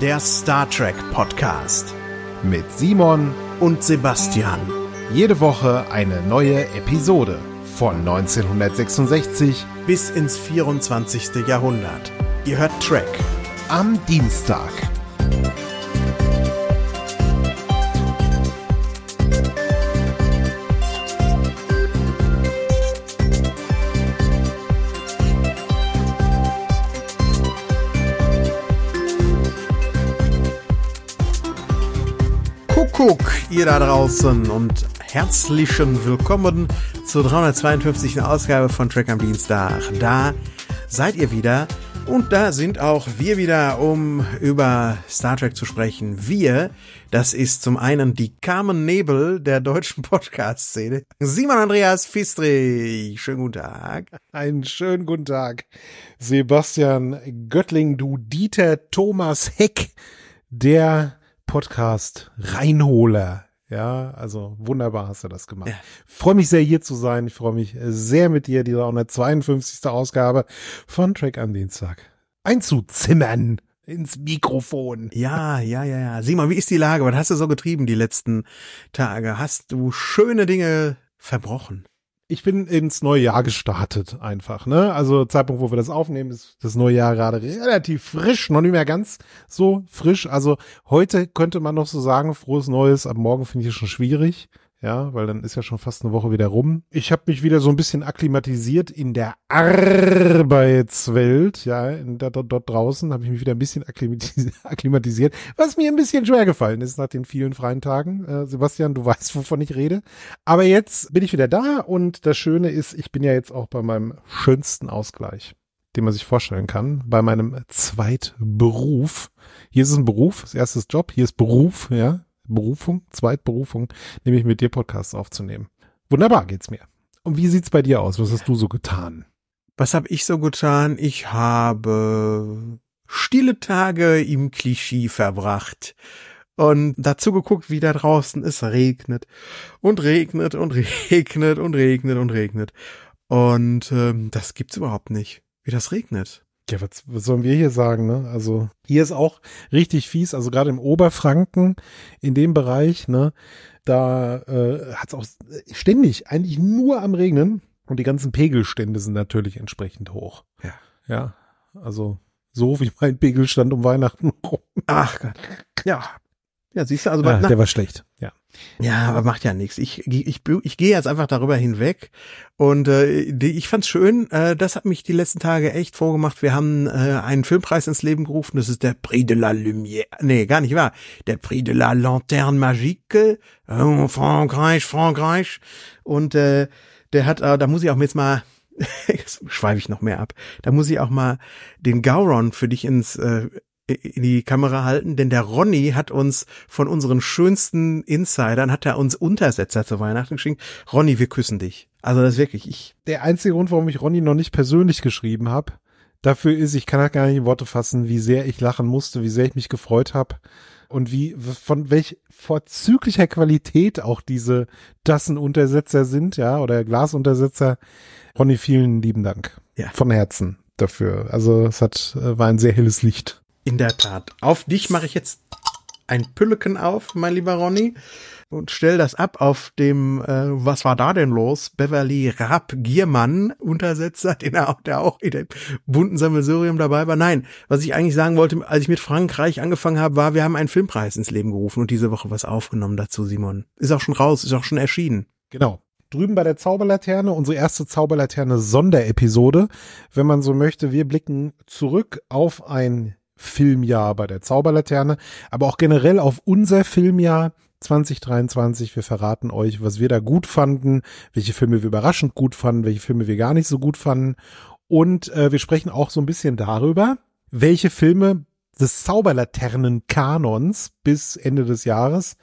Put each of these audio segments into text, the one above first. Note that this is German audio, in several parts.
der Star Trek Podcast mit Simon und Sebastian. Jede Woche eine neue Episode von 1966 bis ins 24. Jahrhundert. Ihr hört Trek am Dienstag. Ihr da draußen und herzlichen Willkommen zur 352. Ausgabe von Track am Dienstag. Da seid ihr wieder und da sind auch wir wieder, um über Star Trek zu sprechen. Wir, das ist zum einen die Carmen Nebel der deutschen Podcast-Szene. Simon Andreas Fistrich. Schönen guten Tag. Einen schönen guten Tag. Sebastian Göttling, du Dieter Thomas Heck, der Podcast Reinholer. Ja, also wunderbar hast du das gemacht. Ja. Freue mich sehr hier zu sein. Ich freue mich sehr mit dir, diese 152. Ausgabe von Track am Dienstag einzuzimmern ins Mikrofon. Ja, ja, ja, ja. Simon, wie ist die Lage? Was hast du so getrieben die letzten Tage? Hast du schöne Dinge verbrochen? Ich bin ins neue Jahr gestartet einfach, ne? Also Zeitpunkt, wo wir das aufnehmen, ist das neue Jahr gerade relativ frisch, noch nicht mehr ganz so frisch. Also heute könnte man noch so sagen, frohes Neues, ab morgen finde ich es schon schwierig ja, weil dann ist ja schon fast eine Woche wieder rum. Ich habe mich wieder so ein bisschen akklimatisiert in der Arbeitswelt, ja, in der, dort, dort draußen habe ich mich wieder ein bisschen akklimatisiert, was mir ein bisschen schwer gefallen ist nach den vielen freien Tagen. Äh, Sebastian, du weißt, wovon ich rede. Aber jetzt bin ich wieder da und das Schöne ist, ich bin ja jetzt auch bei meinem schönsten Ausgleich den man sich vorstellen kann, bei meinem Zweitberuf. Hier ist es ein Beruf, das erste ist Job, hier ist Beruf, ja, Berufung, Zweitberufung, nämlich mit dir Podcasts aufzunehmen. Wunderbar geht's mir. Und wie sieht's bei dir aus? Was hast du so getan? Was habe ich so getan? Ich habe stille Tage im Klischee verbracht und dazu geguckt, wie da draußen es regnet und regnet und regnet und regnet und regnet. Und ähm, das gibt's überhaupt nicht, wie das regnet. Ja, was, was sollen wir hier sagen, ne? Also hier ist auch richtig fies, also gerade im Oberfranken, in dem Bereich, ne, da äh, hat es auch ständig eigentlich nur am Regnen und die ganzen Pegelstände sind natürlich entsprechend hoch. Ja. Ja, also so wie mein Pegelstand um Weihnachten rum. Ach Gott. Ja. Ja, siehst du, also ah, der war schlecht. Ja. Ja, aber macht ja nichts. Ich, ich, ich, ich gehe jetzt einfach darüber hinweg. Und äh, die, ich fand's schön, äh, das hat mich die letzten Tage echt vorgemacht. Wir haben äh, einen Filmpreis ins Leben gerufen, das ist der Prix de la Lumière. Nee, gar nicht wahr. Der Prix de la Lanterne Magique. Oh, Frankreich, Frankreich. Und äh, der hat, äh, da muss ich auch jetzt mal jetzt schweife ich noch mehr ab. Da muss ich auch mal den Gauron für dich ins äh, in die Kamera halten, denn der Ronny hat uns von unseren schönsten Insidern, hat er uns Untersetzer zu Weihnachten geschenkt. Ronny, wir küssen dich. Also das ist wirklich ich. Der einzige Grund, warum ich Ronny noch nicht persönlich geschrieben habe, dafür ist, ich kann halt gar nicht in Worte fassen, wie sehr ich lachen musste, wie sehr ich mich gefreut habe und wie von welch vorzüglicher Qualität auch diese Tassenuntersetzer sind, ja, oder Glasuntersetzer. Ronny, vielen lieben Dank. Ja. Von Herzen dafür. Also es hat äh, war ein sehr helles Licht. In der Tat. Auf dich mache ich jetzt ein Pülleken auf, mein lieber Ronny, und stell das ab auf dem, äh, was war da denn los? Beverly Rapp Giermann Untersetzer, den er auch, der auch in dem bunten Sammelsurium dabei war. Nein, was ich eigentlich sagen wollte, als ich mit Frankreich angefangen habe, war, wir haben einen Filmpreis ins Leben gerufen und diese Woche was aufgenommen dazu, Simon. Ist auch schon raus, ist auch schon erschienen. Genau drüben bei der Zauberlaterne, unsere erste Zauberlaterne Sonderepisode. Wenn man so möchte, wir blicken zurück auf ein Filmjahr bei der Zauberlaterne, aber auch generell auf unser Filmjahr 2023. Wir verraten euch, was wir da gut fanden, welche Filme wir überraschend gut fanden, welche Filme wir gar nicht so gut fanden. Und äh, wir sprechen auch so ein bisschen darüber, welche Filme des Zauberlaternen-Kanons bis Ende des Jahres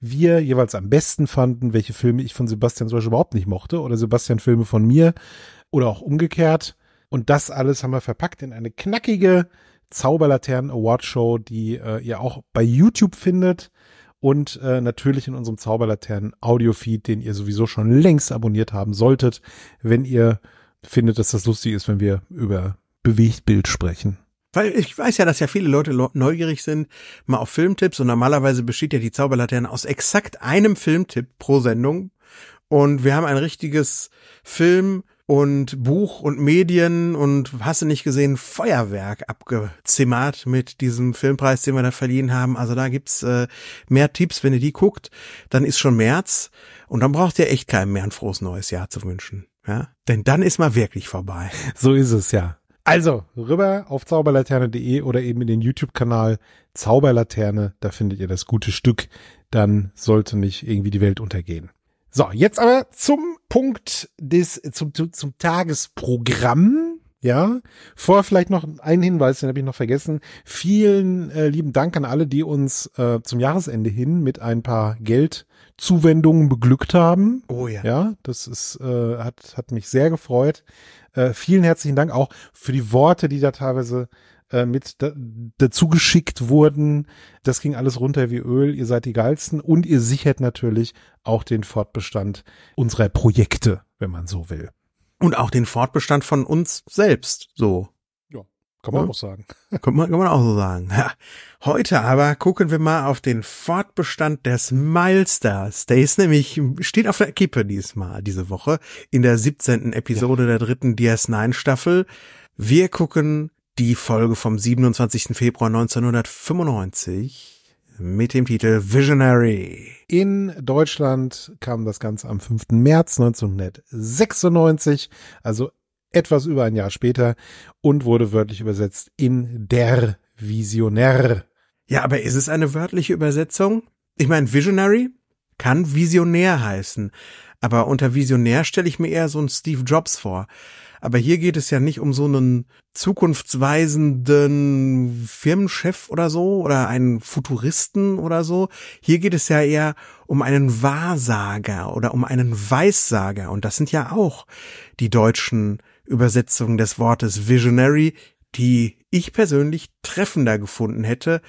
wir jeweils am besten fanden, welche Filme ich von Sebastian zum Beispiel überhaupt nicht mochte oder Sebastian Filme von mir oder auch umgekehrt. Und das alles haben wir verpackt in eine knackige Zauberlaternen Award Show, die äh, ihr auch bei YouTube findet und äh, natürlich in unserem Zauberlaternen Audiofeed, den ihr sowieso schon längst abonniert haben solltet, wenn ihr findet, dass das lustig ist, wenn wir über Bewegtbild sprechen. Weil ich weiß ja, dass ja viele Leute neugierig sind, mal auf Filmtipps und normalerweise besteht ja die Zauberlaterne aus exakt einem Filmtipp pro Sendung. Und wir haben ein richtiges Film- und Buch und Medien und hast du nicht gesehen, Feuerwerk abgezimmert mit diesem Filmpreis, den wir da verliehen haben. Also da gibt's äh, mehr Tipps, wenn ihr die guckt, dann ist schon März und dann braucht ihr echt keinem mehr ein frohes neues Jahr zu wünschen. Ja? Denn dann ist mal wirklich vorbei. So ist es ja. Also, rüber auf zauberlaterne.de oder eben in den YouTube-Kanal Zauberlaterne, da findet ihr das gute Stück. Dann sollte nicht irgendwie die Welt untergehen. So, jetzt aber zum Punkt des, zum, zum, zum Tagesprogramm. Ja, vorher vielleicht noch ein Hinweis, den habe ich noch vergessen. Vielen äh, lieben Dank an alle, die uns äh, zum Jahresende hin mit ein paar Geldzuwendungen beglückt haben. Oh ja. Ja, das ist, äh, hat, hat mich sehr gefreut. Äh, vielen herzlichen Dank auch für die Worte, die da teilweise äh, mit da, dazu geschickt wurden. Das ging alles runter wie Öl. Ihr seid die geilsten und ihr sichert natürlich auch den Fortbestand unserer Projekte, wenn man so will. Und auch den Fortbestand von uns selbst, so. Ja, kann man ja. auch sagen. Kann man, kann man auch so sagen. Ja. Heute aber gucken wir mal auf den Fortbestand des Milestars. Der ist nämlich, steht auf der Kippe diesmal, diese Woche, in der 17. Episode ja. der dritten DS9 Staffel. Wir gucken die Folge vom 27. Februar 1995 mit dem Titel Visionary. In Deutschland kam das Ganze am 5. März 1996, also etwas über ein Jahr später und wurde wörtlich übersetzt in Der Visionär. Ja, aber ist es eine wörtliche Übersetzung? Ich meine, Visionary kann Visionär heißen, aber unter Visionär stelle ich mir eher so einen Steve Jobs vor. Aber hier geht es ja nicht um so einen zukunftsweisenden Firmenchef oder so oder einen Futuristen oder so. Hier geht es ja eher um einen Wahrsager oder um einen Weissager. Und das sind ja auch die deutschen Übersetzungen des Wortes Visionary, die ich persönlich treffender gefunden hätte,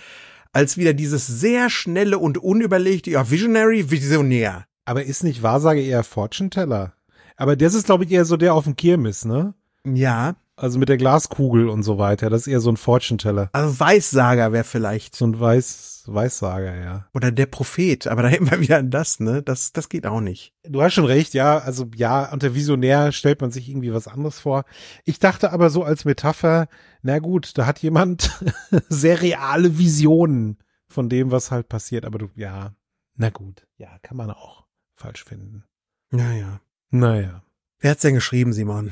als wieder dieses sehr schnelle und unüberlegte, ja, Visionary, Visionär. Aber ist nicht Wahrsage eher Fortune Teller? Aber das ist, glaube ich, eher so der auf dem Kirmes, ne? Ja. Also mit der Glaskugel und so weiter. Das ist eher so ein Fortune-Teller. Also Weissager wäre vielleicht. So ein Weiß, Weissager, ja. Oder der Prophet. Aber da hätten wir wieder an das, ne? Das, das geht auch nicht. Du hast schon recht, ja. Also ja, unter Visionär stellt man sich irgendwie was anderes vor. Ich dachte aber so als Metapher, na gut, da hat jemand sehr reale Visionen von dem, was halt passiert. Aber du, ja, na gut. Ja, kann man auch falsch finden. Naja. Naja. Wer hat's denn geschrieben, Simon?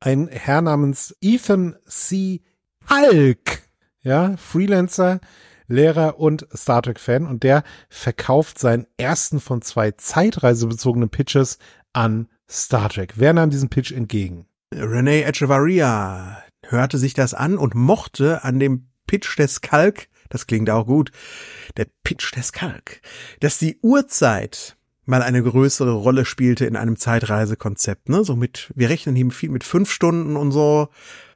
Ein Herr namens Ethan C. Hulk. Ja, Freelancer, Lehrer und Star Trek Fan und der verkauft seinen ersten von zwei zeitreisebezogenen Pitches an Star Trek. Wer nahm diesen Pitch entgegen? Renee Echevarria hörte sich das an und mochte an dem Pitch des Kalk, das klingt auch gut, der Pitch des Kalk, dass die Uhrzeit mal eine größere Rolle spielte in einem Zeitreisekonzept, ne? So mit, wir rechnen hier viel mit fünf Stunden und so.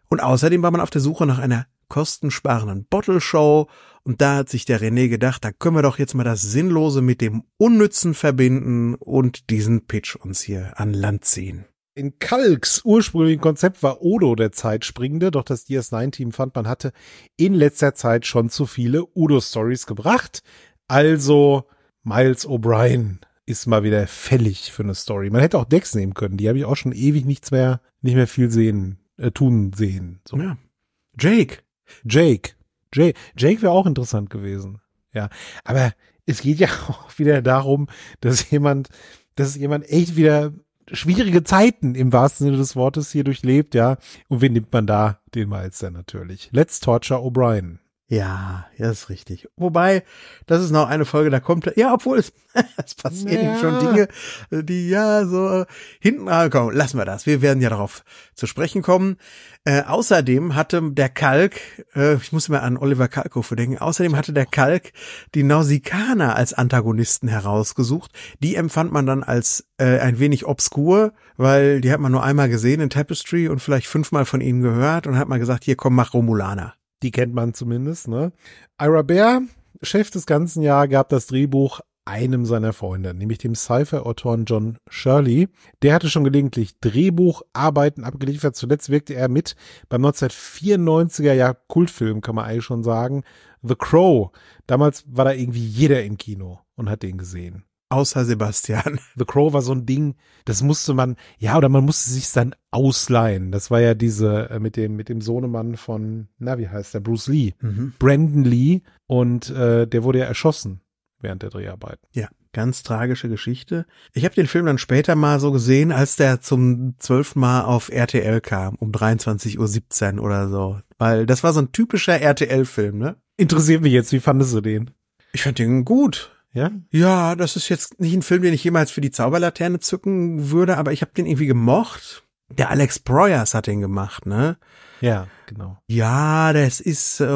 Und außerdem war man auf der Suche nach einer kostensparenden Bottle Show und da hat sich der René gedacht, da können wir doch jetzt mal das Sinnlose mit dem Unnützen verbinden und diesen Pitch uns hier an Land ziehen. In Kalks ursprünglichen Konzept war Odo der Zeitspringende, doch das DS9-Team fand, man hatte in letzter Zeit schon zu viele Udo-Stories gebracht. Also Miles O'Brien ist mal wieder fällig für eine Story. Man hätte auch Dex nehmen können, die habe ich auch schon ewig nichts mehr, nicht mehr viel sehen, äh, tun sehen. So. Ja. Jake. Jake. Jake, Jake wäre auch interessant gewesen. Ja. Aber es geht ja auch wieder darum, dass jemand, dass jemand echt wieder schwierige Zeiten im wahrsten Sinne des Wortes hier durchlebt, ja. Und wen nimmt man da? Den Meister natürlich. Let's Torture O'Brien. Ja, ja, ist richtig. Wobei, das ist noch eine Folge, da kommt, ja, obwohl es, es passieren ja. schon Dinge, die ja so hinten, ah, komm, lassen wir das. Wir werden ja darauf zu sprechen kommen. Äh, außerdem hatte der Kalk, äh, ich muss mir an Oliver Kalkofe denken, außerdem hatte der Kalk die Nausikaner als Antagonisten herausgesucht. Die empfand man dann als äh, ein wenig obskur, weil die hat man nur einmal gesehen in Tapestry und vielleicht fünfmal von ihnen gehört und hat mal gesagt, hier komm, mach Romulaner. Die kennt man zumindest, ne? Ira Bear, Chef des ganzen Jahr, gab das Drehbuch einem seiner Freunde, nämlich dem Sci-Fi-Autoren John Shirley. Der hatte schon gelegentlich Drehbucharbeiten abgeliefert. Zuletzt wirkte er mit beim 1994er Jahr Kultfilm, kann man eigentlich schon sagen, The Crow. Damals war da irgendwie jeder im Kino und hat den gesehen. Außer Sebastian. The Crow war so ein Ding, das musste man, ja, oder man musste sich dann ausleihen. Das war ja diese äh, mit dem mit dem Sohnemann von, na wie heißt der, Bruce Lee, Mhm. Brandon Lee, und äh, der wurde ja erschossen während der Dreharbeiten. Ja, ganz tragische Geschichte. Ich habe den Film dann später mal so gesehen, als der zum zwölften Mal auf RTL kam, um 23.17 Uhr oder so. Weil das war so ein typischer RTL-Film, ne? Interessiert mich jetzt, wie fandest du den? Ich fand den gut. Ja? Ja, das ist jetzt nicht ein Film, den ich jemals für die Zauberlaterne zücken würde, aber ich habe den irgendwie gemocht. Der Alex Proyas hat den gemacht, ne? Ja, genau. Ja, das ist äh,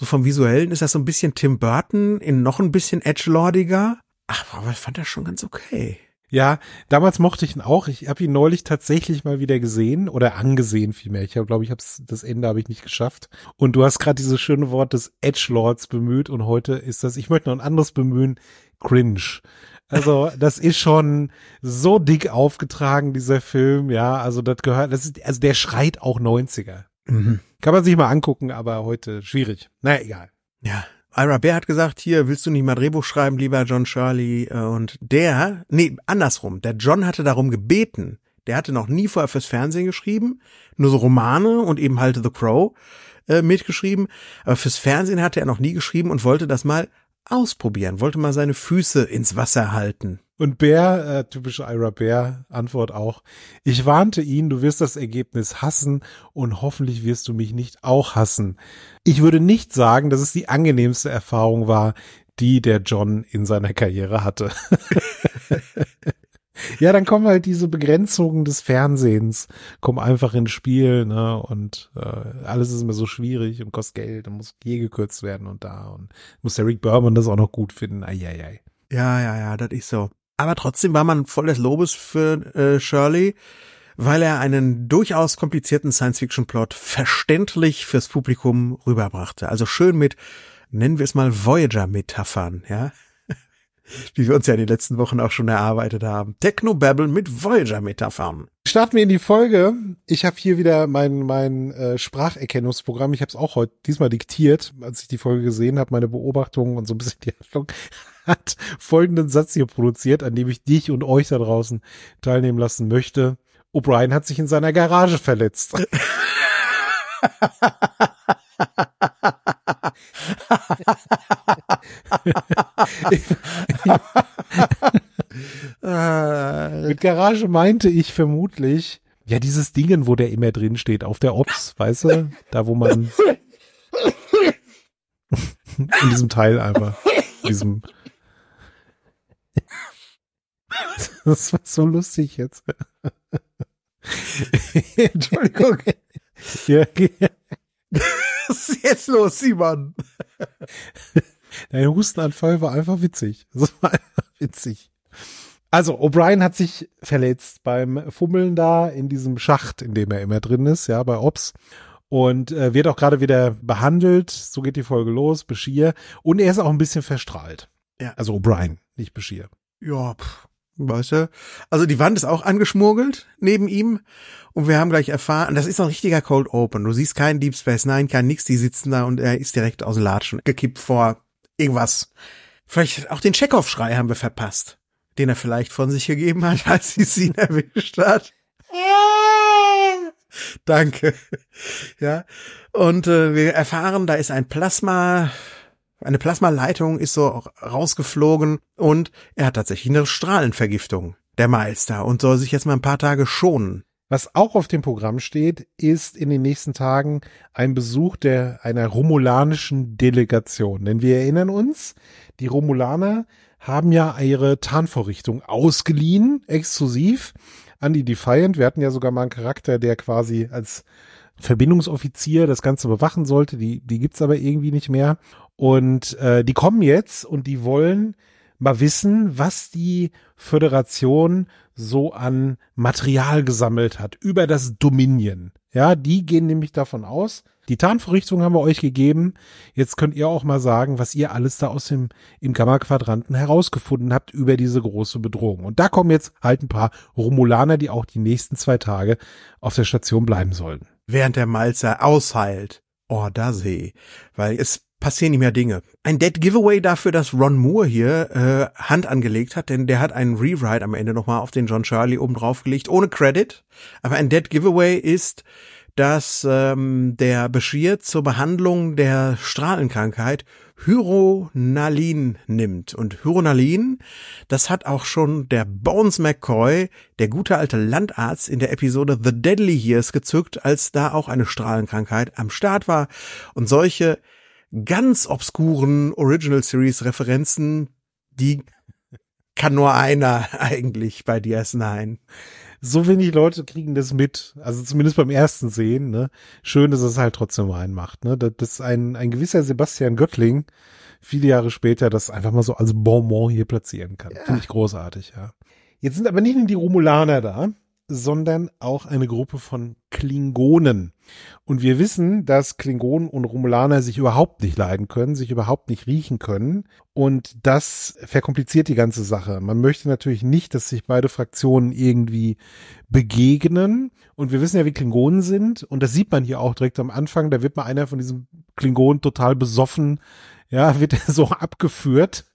so vom Visuellen ist das so ein bisschen Tim Burton in noch ein bisschen edgelordiger. Ach, aber ich fand das schon ganz okay. Ja, damals mochte ich ihn auch. Ich habe ihn neulich tatsächlich mal wieder gesehen oder angesehen vielmehr. Ich glaube, ich habe das Ende habe ich nicht geschafft. Und du hast gerade dieses schöne Wort des Edgelords bemüht und heute ist das, ich möchte noch ein anderes bemühen, cringe. Also, das ist schon so dick aufgetragen, dieser Film, ja. Also, das gehört, das ist, also der schreit auch 90er. Mhm. Kann man sich mal angucken, aber heute schwierig. Na egal. Ja. Ira Bear hat gesagt, hier, willst du nicht mal Drehbuch schreiben, lieber John Shirley? Äh, Und der, nee, andersrum, der John hatte darum gebeten. Der hatte noch nie vorher fürs Fernsehen geschrieben, nur so Romane und eben halt The Crow äh, mitgeschrieben. Aber fürs Fernsehen hatte er noch nie geschrieben und wollte das mal ausprobieren, wollte mal seine Füße ins Wasser halten. Und Bär, äh, typische Ira Bär, Antwort auch. Ich warnte ihn, du wirst das Ergebnis hassen und hoffentlich wirst du mich nicht auch hassen. Ich würde nicht sagen, dass es die angenehmste Erfahrung war, die der John in seiner Karriere hatte. ja, dann kommen halt diese Begrenzungen des Fernsehens, kommen einfach ins Spiel, ne, und äh, alles ist immer so schwierig und kostet Geld und muss hier gekürzt werden und da und muss der Rick Berman das auch noch gut finden. Eieiei. Ja, ja, ja, das ist so. Aber trotzdem war man voll des Lobes für äh, Shirley, weil er einen durchaus komplizierten Science-Fiction-Plot verständlich fürs Publikum rüberbrachte. Also schön mit, nennen wir es mal Voyager-Metaphern, ja. Wie wir uns ja in den letzten Wochen auch schon erarbeitet haben. Technobabble mit Voyager-Metaphern. Starten wir in die Folge. Ich habe hier wieder mein mein äh, Spracherkennungsprogramm. Ich habe es auch heute diesmal diktiert, als ich die Folge gesehen habe, meine Beobachtungen und so ein bisschen die Handlung hat folgenden Satz hier produziert, an dem ich dich und euch da draußen teilnehmen lassen möchte. O'Brien hat sich in seiner Garage verletzt. Mit Garage meinte ich vermutlich, ja, dieses Dingen, wo der immer drin steht, auf der Ops, weißt du? Da, wo man in diesem Teil einfach, in diesem Das war so lustig jetzt. Entschuldigung. Ja, was ist jetzt los, Simon? Dein Hustenanfall war einfach witzig. Das war einfach witzig. Also, O'Brien hat sich verletzt beim Fummeln da in diesem Schacht, in dem er immer drin ist, ja, bei Ops. Und äh, wird auch gerade wieder behandelt. So geht die Folge los, Beschir. Und er ist auch ein bisschen verstrahlt. Ja. Also O'Brien, nicht Beschir. Ja, pff, weißt du. Also die Wand ist auch angeschmuggelt neben ihm und wir haben gleich erfahren, das ist ein richtiger Cold Open. Du siehst keinen Deep Space Nine, kein nix, die sitzen da und er ist direkt aus dem Latschen gekippt vor irgendwas. Vielleicht auch den Chekhov-Schrei haben wir verpasst, den er vielleicht von sich gegeben hat, als sie ihn erwischt hat. Danke. Ja. Und äh, wir erfahren, da ist ein Plasma, eine Plasmaleitung ist so rausgeflogen und er hat tatsächlich eine Strahlenvergiftung, der da, und soll sich jetzt mal ein paar Tage schonen. Was auch auf dem Programm steht, ist in den nächsten Tagen ein Besuch der einer romulanischen Delegation. Denn wir erinnern uns, die Romulaner haben ja ihre Tarnvorrichtung ausgeliehen, exklusiv an die Defiant. Wir hatten ja sogar mal einen Charakter, der quasi als Verbindungsoffizier das Ganze bewachen sollte. Die, die gibt's aber irgendwie nicht mehr. Und äh, die kommen jetzt und die wollen mal wissen, was die Föderation so an Material gesammelt hat über das Dominion. Ja, die gehen nämlich davon aus, die Tarnvorrichtung haben wir euch gegeben. Jetzt könnt ihr auch mal sagen, was ihr alles da aus dem im Gamma-Quadranten herausgefunden habt über diese große Bedrohung. Und da kommen jetzt halt ein paar Romulaner, die auch die nächsten zwei Tage auf der Station bleiben sollen. Während der Malzer ausheilt. Oh, da sehe. Weil es passieren nicht mehr Dinge. Ein Dead Giveaway dafür, dass Ron Moore hier äh, Hand angelegt hat, denn der hat einen Rewrite am Ende nochmal auf den John Charlie oben drauf gelegt, ohne Credit. Aber ein Dead Giveaway ist, dass ähm, der Bashir zur Behandlung der Strahlenkrankheit Hyronalin nimmt. Und Hyronalin, das hat auch schon der Bones McCoy, der gute alte Landarzt, in der Episode The Deadly Years gezückt, als da auch eine Strahlenkrankheit am Start war. Und solche ganz obskuren Original Series Referenzen, die kann nur einer eigentlich bei DS9. So wenig Leute kriegen das mit, also zumindest beim ersten Sehen, ne? Schön, dass es halt trotzdem reinmacht, ne? Das ein, ein gewisser Sebastian Göttling viele Jahre später das einfach mal so als Bonbon hier platzieren kann. Ja. Finde ich großartig, ja. Jetzt sind aber nicht nur die Romulaner da, sondern auch eine Gruppe von Klingonen. Und wir wissen, dass Klingonen und Romulaner sich überhaupt nicht leiden können, sich überhaupt nicht riechen können. Und das verkompliziert die ganze Sache. Man möchte natürlich nicht, dass sich beide Fraktionen irgendwie begegnen. Und wir wissen ja, wie Klingonen sind. Und das sieht man hier auch direkt am Anfang. Da wird mal einer von diesen Klingonen total besoffen. Ja, wird er so abgeführt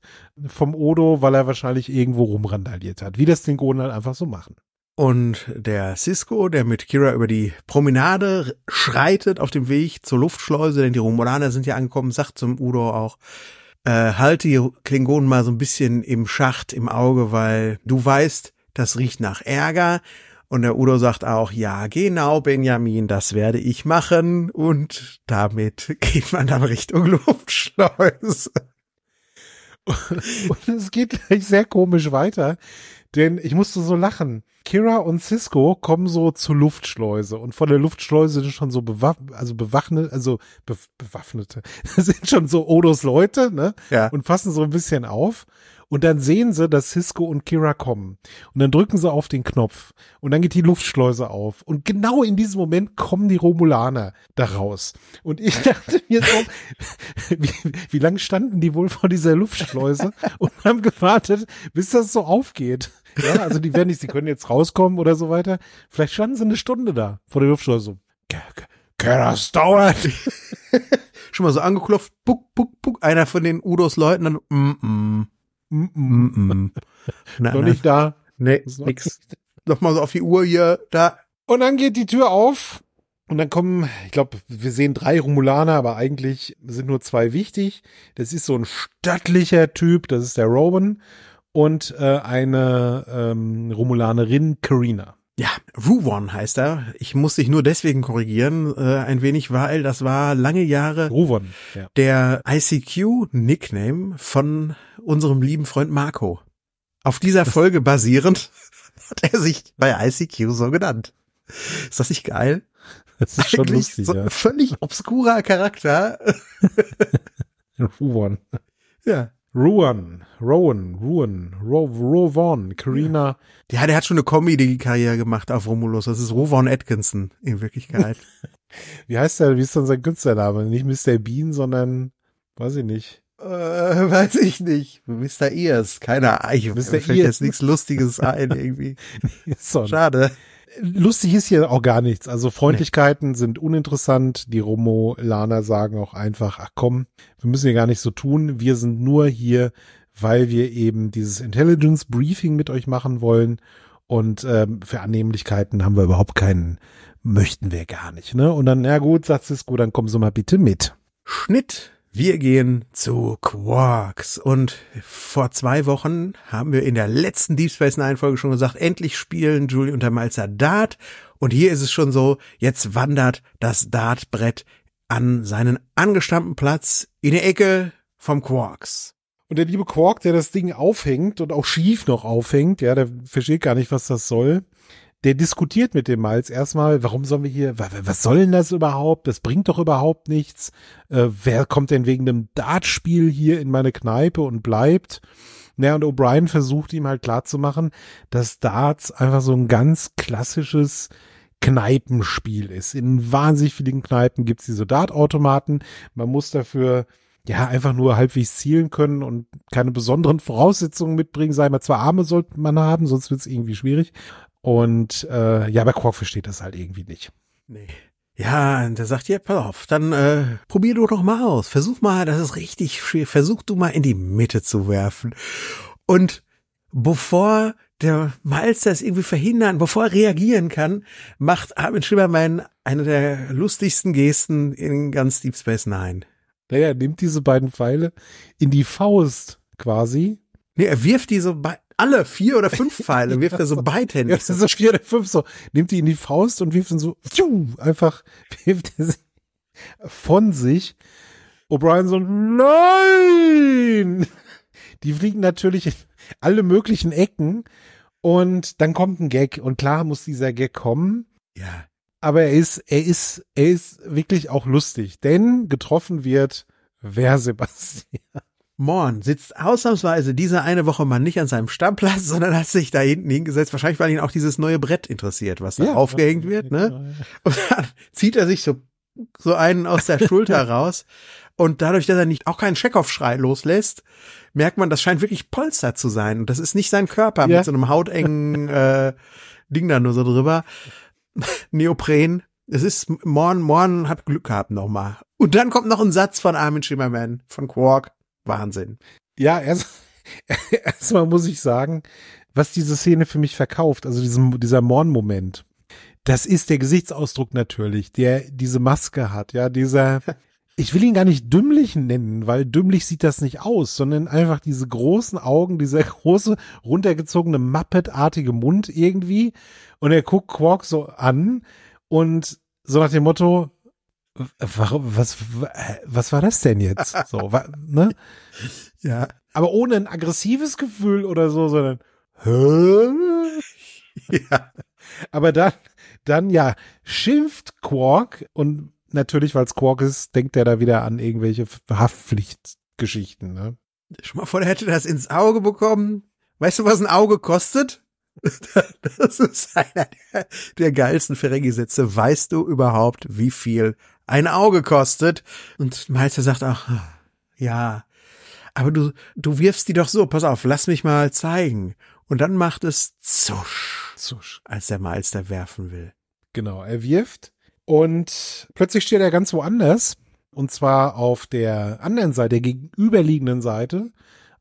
vom Odo, weil er wahrscheinlich irgendwo rumrandaliert hat. Wie das Klingonen halt einfach so machen. Und der Cisco, der mit Kira über die Promenade schreitet auf dem Weg zur Luftschleuse, denn die Romulaner sind ja angekommen, sagt zum Udo auch, äh, halte die Klingonen mal so ein bisschen im Schacht, im Auge, weil du weißt, das riecht nach Ärger. Und der Udo sagt auch, ja, genau, Benjamin, das werde ich machen. Und damit geht man dann Richtung Luftschleuse. Und es geht gleich sehr komisch weiter, denn ich musste so lachen. Kira und Cisco kommen so zur Luftschleuse und von der Luftschleuse sind schon so bewaff also bewaffnet, also be bewaffnete, sind schon so Odos Leute, ne? Ja. Und fassen so ein bisschen auf. Und dann sehen sie, dass Cisco und Kira kommen. Und dann drücken sie auf den Knopf. Und dann geht die Luftschleuse auf. Und genau in diesem Moment kommen die Romulaner da raus. Und ich dachte mir so, wie, wie lange standen die wohl vor dieser Luftschleuse und haben gewartet, bis das so aufgeht. Ja, also die werden nicht, sie können jetzt rauskommen oder so weiter. Vielleicht standen sie eine Stunde da vor der Luftschleuse. das dauert. Schon mal so angeklopft, puck, puck, puck. Einer von den Udos Leuten dann, mm, mm, mm, mm, mm. Na, Noch nicht da. Nee, nix. Nochmal so auf die Uhr hier, da. Und dann geht die Tür auf und dann kommen, ich glaube, wir sehen drei Romulaner, aber eigentlich sind nur zwei wichtig. Das ist so ein stattlicher Typ, das ist der Rowan und äh, eine ähm, Romulanerin, Karina. Ja, Ruwan heißt er. Ich muss dich nur deswegen korrigieren, äh, ein wenig, weil das war lange Jahre Ruwan, ja. der ICQ-Nickname von unserem lieben Freund Marco. Auf dieser Folge basierend hat er sich bei ICQ so genannt. Ist das nicht geil? Das ist schon Eigentlich lustig, so ja. völlig obskurer Charakter. Ruwan. Ja. Ruan, Rowan, Ruan, Ro, Rowan, Karina. Ja, der hat schon eine Comedy-Karriere gemacht auf Romulus. Das ist Rowan Atkinson in Wirklichkeit. wie heißt der, wie ist denn sein Künstlername? Nicht Mr. Bean, sondern, weiß ich nicht. Äh, weiß ich nicht. Mr. Ears, keine Ahnung. Mr. Mir fällt jetzt nichts Lustiges ein irgendwie. Schade lustig ist hier auch gar nichts. Also Freundlichkeiten nee. sind uninteressant. Die Romulaner sagen auch einfach, ach komm, wir müssen hier gar nicht so tun. Wir sind nur hier, weil wir eben dieses Intelligence Briefing mit euch machen wollen. Und ähm, für Annehmlichkeiten haben wir überhaupt keinen, möchten wir gar nicht. Ne? Und dann, na gut, sagt Cisco, dann kommen Sie mal bitte mit. Schnitt wir gehen zu Quarks. Und vor zwei Wochen haben wir in der letzten Deep Space Nine Folge schon gesagt, endlich spielen Julie und der Malzer Dart. Und hier ist es schon so, jetzt wandert das Dartbrett an seinen angestammten Platz in der Ecke vom Quarks. Und der liebe Quark, der das Ding aufhängt und auch schief noch aufhängt, ja, der versteht gar nicht, was das soll der diskutiert mit dem Miles erstmal, warum sollen wir hier, was soll denn das überhaupt? Das bringt doch überhaupt nichts. Äh, wer kommt denn wegen einem Dartspiel hier in meine Kneipe und bleibt? Naja, und O'Brien versucht ihm halt klarzumachen, dass Darts einfach so ein ganz klassisches Kneipenspiel ist. In wahnsinnig vielen Kneipen gibt's diese Dartautomaten. Man muss dafür ja einfach nur halbwegs zielen können und keine besonderen Voraussetzungen mitbringen. Sei mal zwei Arme sollte man haben, sonst wird's irgendwie schwierig. Und äh, ja, aber Quark versteht das halt irgendwie nicht. Nee. Ja, und der sagt, ja, pass auf, dann äh, probier du doch mal aus. Versuch mal, das ist richtig schwer. Versuch du mal in die Mitte zu werfen. Und bevor der Miles das irgendwie verhindern, bevor er reagieren kann, macht Armin Schimmermann eine der lustigsten Gesten in ganz Deep Space Nine. Naja, er nimmt diese beiden Pfeile in die Faust quasi. Nee, er wirft die so bei, alle vier oder fünf Pfeile, wirft er so beidhändig. Ja, so vier oder fünf so. Nimmt die in die Faust und wirft dann so, pfiuh, einfach wirft er sie von sich. O'Brien so, nein! Die fliegen natürlich in alle möglichen Ecken und dann kommt ein Gag und klar muss dieser Gag kommen. Ja. Aber er ist, er ist, er ist wirklich auch lustig, denn getroffen wird wer Sebastian. Morn sitzt ausnahmsweise diese eine Woche mal nicht an seinem Stammplatz, sondern hat sich da hinten hingesetzt. Wahrscheinlich, weil ihn auch dieses neue Brett interessiert, was da Ja, aufgehängt wird, ne? Und dann zieht er sich so, so einen aus der Schulter raus. Und dadurch, dass er nicht auch keinen Checkoff-Schrei loslässt, merkt man, das scheint wirklich Polster zu sein. Und das ist nicht sein Körper Ja. mit so einem hautengen äh, Ding da nur so drüber. Neopren. Es ist Morn, Morn hat Glück gehabt nochmal. Und dann kommt noch ein Satz von Armin Schimmerman, von Quark. Wahnsinn. Ja, erst, erstmal muss ich sagen, was diese Szene für mich verkauft, also diesen, dieser Morn-Moment, das ist der Gesichtsausdruck natürlich, der diese Maske hat, ja, dieser, ich will ihn gar nicht dümmlich nennen, weil dümmlich sieht das nicht aus, sondern einfach diese großen Augen, dieser große, runtergezogene Muppet-artige Mund irgendwie und er guckt Quark so an und so nach dem Motto, warum, was, was war das denn jetzt? So, ne? Ja. aber ohne ein aggressives Gefühl oder so, sondern Hä? Ja. aber dann, dann ja, schimpft Quark und natürlich, weil es Quark ist, denkt er da wieder an irgendwelche Haftpflichtgeschichten, ne? Schon mal vor, der hätte das ins Auge bekommen. Weißt du, was ein Auge kostet? Das ist einer der, der geilsten Ferengi-Sätze. Weißt du überhaupt, wie viel ein Auge kostet? Und Meister sagt auch, ja, aber du, du wirfst die doch so, pass auf, lass mich mal zeigen. Und dann macht es zusch, Zusch. als der Meister werfen will. Genau, er wirft und plötzlich steht er ganz woanders und zwar auf der anderen Seite, der gegenüberliegenden Seite,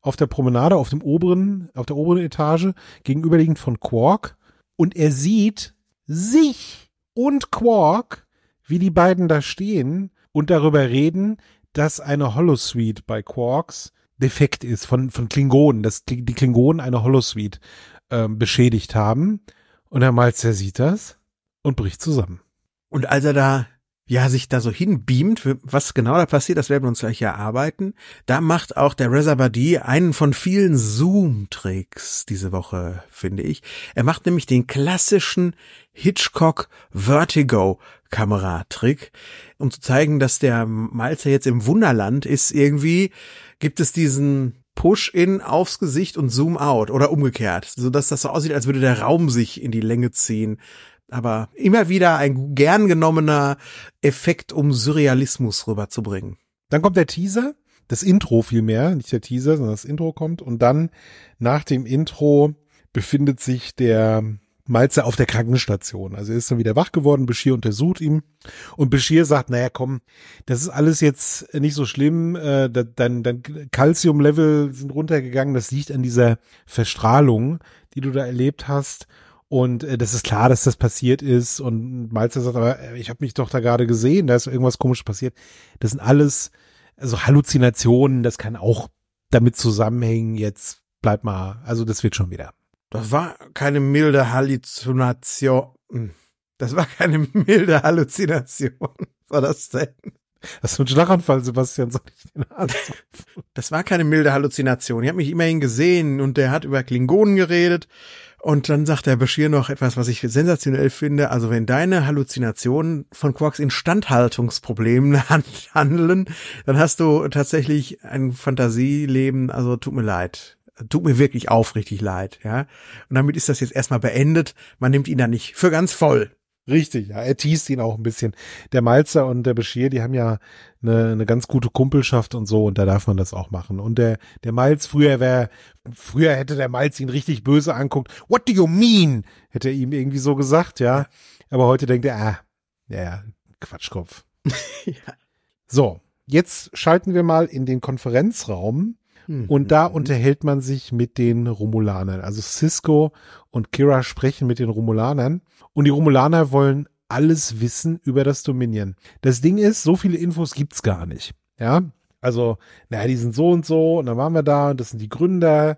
auf der Promenade, auf dem oberen, auf der oberen Etage, gegenüberliegend von Quark und er sieht sich und Quark, wie die beiden da stehen und darüber reden, dass eine Holosuite bei Quarks defekt ist von, von Klingonen, dass die Klingonen eine Holosuite ähm, beschädigt haben. Und Herr Malzer sieht das und bricht zusammen. Und als er da, ja, sich da so hinbeamt, was genau da passiert, das werden wir uns gleich erarbeiten, da macht auch der Badi einen von vielen Zoom-Tricks diese Woche, finde ich. Er macht nämlich den klassischen Hitchcock Vertigo Kameratrick, um zu zeigen, dass der Malzer jetzt im Wunderland ist irgendwie, gibt es diesen Push-in aufs Gesicht und Zoom-out oder umgekehrt, so dass das so aussieht, als würde der Raum sich in die Länge ziehen. Aber immer wieder ein gern genommener Effekt, um Surrealismus rüberzubringen. Dann kommt der Teaser, das Intro vielmehr, nicht der Teaser, sondern das Intro kommt und dann nach dem Intro befindet sich der Malzer auf der Krankenstation. Also er ist dann wieder wach geworden, Bashir untersucht ihn und Bashir sagt, naja komm, das ist alles jetzt nicht so schlimm, äh, dein, dein Calcium-Level sind runtergegangen, das liegt an dieser Verstrahlung, die du da erlebt hast und äh, das ist klar, dass das passiert ist und Malzer sagt, aber äh, ich habe mich doch da gerade gesehen, da ist irgendwas komisches passiert. Das sind alles also Halluzinationen, das kann auch damit zusammenhängen, jetzt bleib mal, also das wird schon wieder. Das war keine milde Halluzination. Hm. Das war keine milde Halluzination. Was war das denn? Das ist so ein Schlaganfall, Sebastian, soll ich den? Das war keine milde Halluzination. Ich habe mich immerhin gesehen und der hat über Klingonen geredet. Und dann sagt der Bashir noch etwas, was ich sensationell finde. Also wenn deine Halluzinationen von Quarks Instandhaltungsproblemen han- handeln, dann hast du tatsächlich ein Fantasieleben. Also tut mir leid. Tut mir wirklich aufrichtig leid, ja. Und damit ist das jetzt erstmal beendet. Man nimmt ihn da nicht für ganz voll. Richtig, ja. Er teast ihn auch ein bisschen. Der Malzer und der Beschir, die haben ja eine, eine ganz gute Kumpelschaft und so und da darf man das auch machen. Und der, der Malz, früher wäre, früher hätte der Malz ihn richtig böse anguckt. What do you mean? Hätte er ihm irgendwie so gesagt, ja. Aber heute denkt er, ah, ja, Quatschkopf. ja. So, jetzt schalten wir mal in den Konferenzraum. Und da mhm. unterhält man sich mit den Romulanern. Also Cisco und Kira sprechen mit den Romulanern. Und die Romulaner wollen alles wissen über das Dominion. Das Ding ist, so viele Infos gibt's gar nicht. Ja, also, naja, die sind so und so, und dann waren wir da, und das sind die Gründer,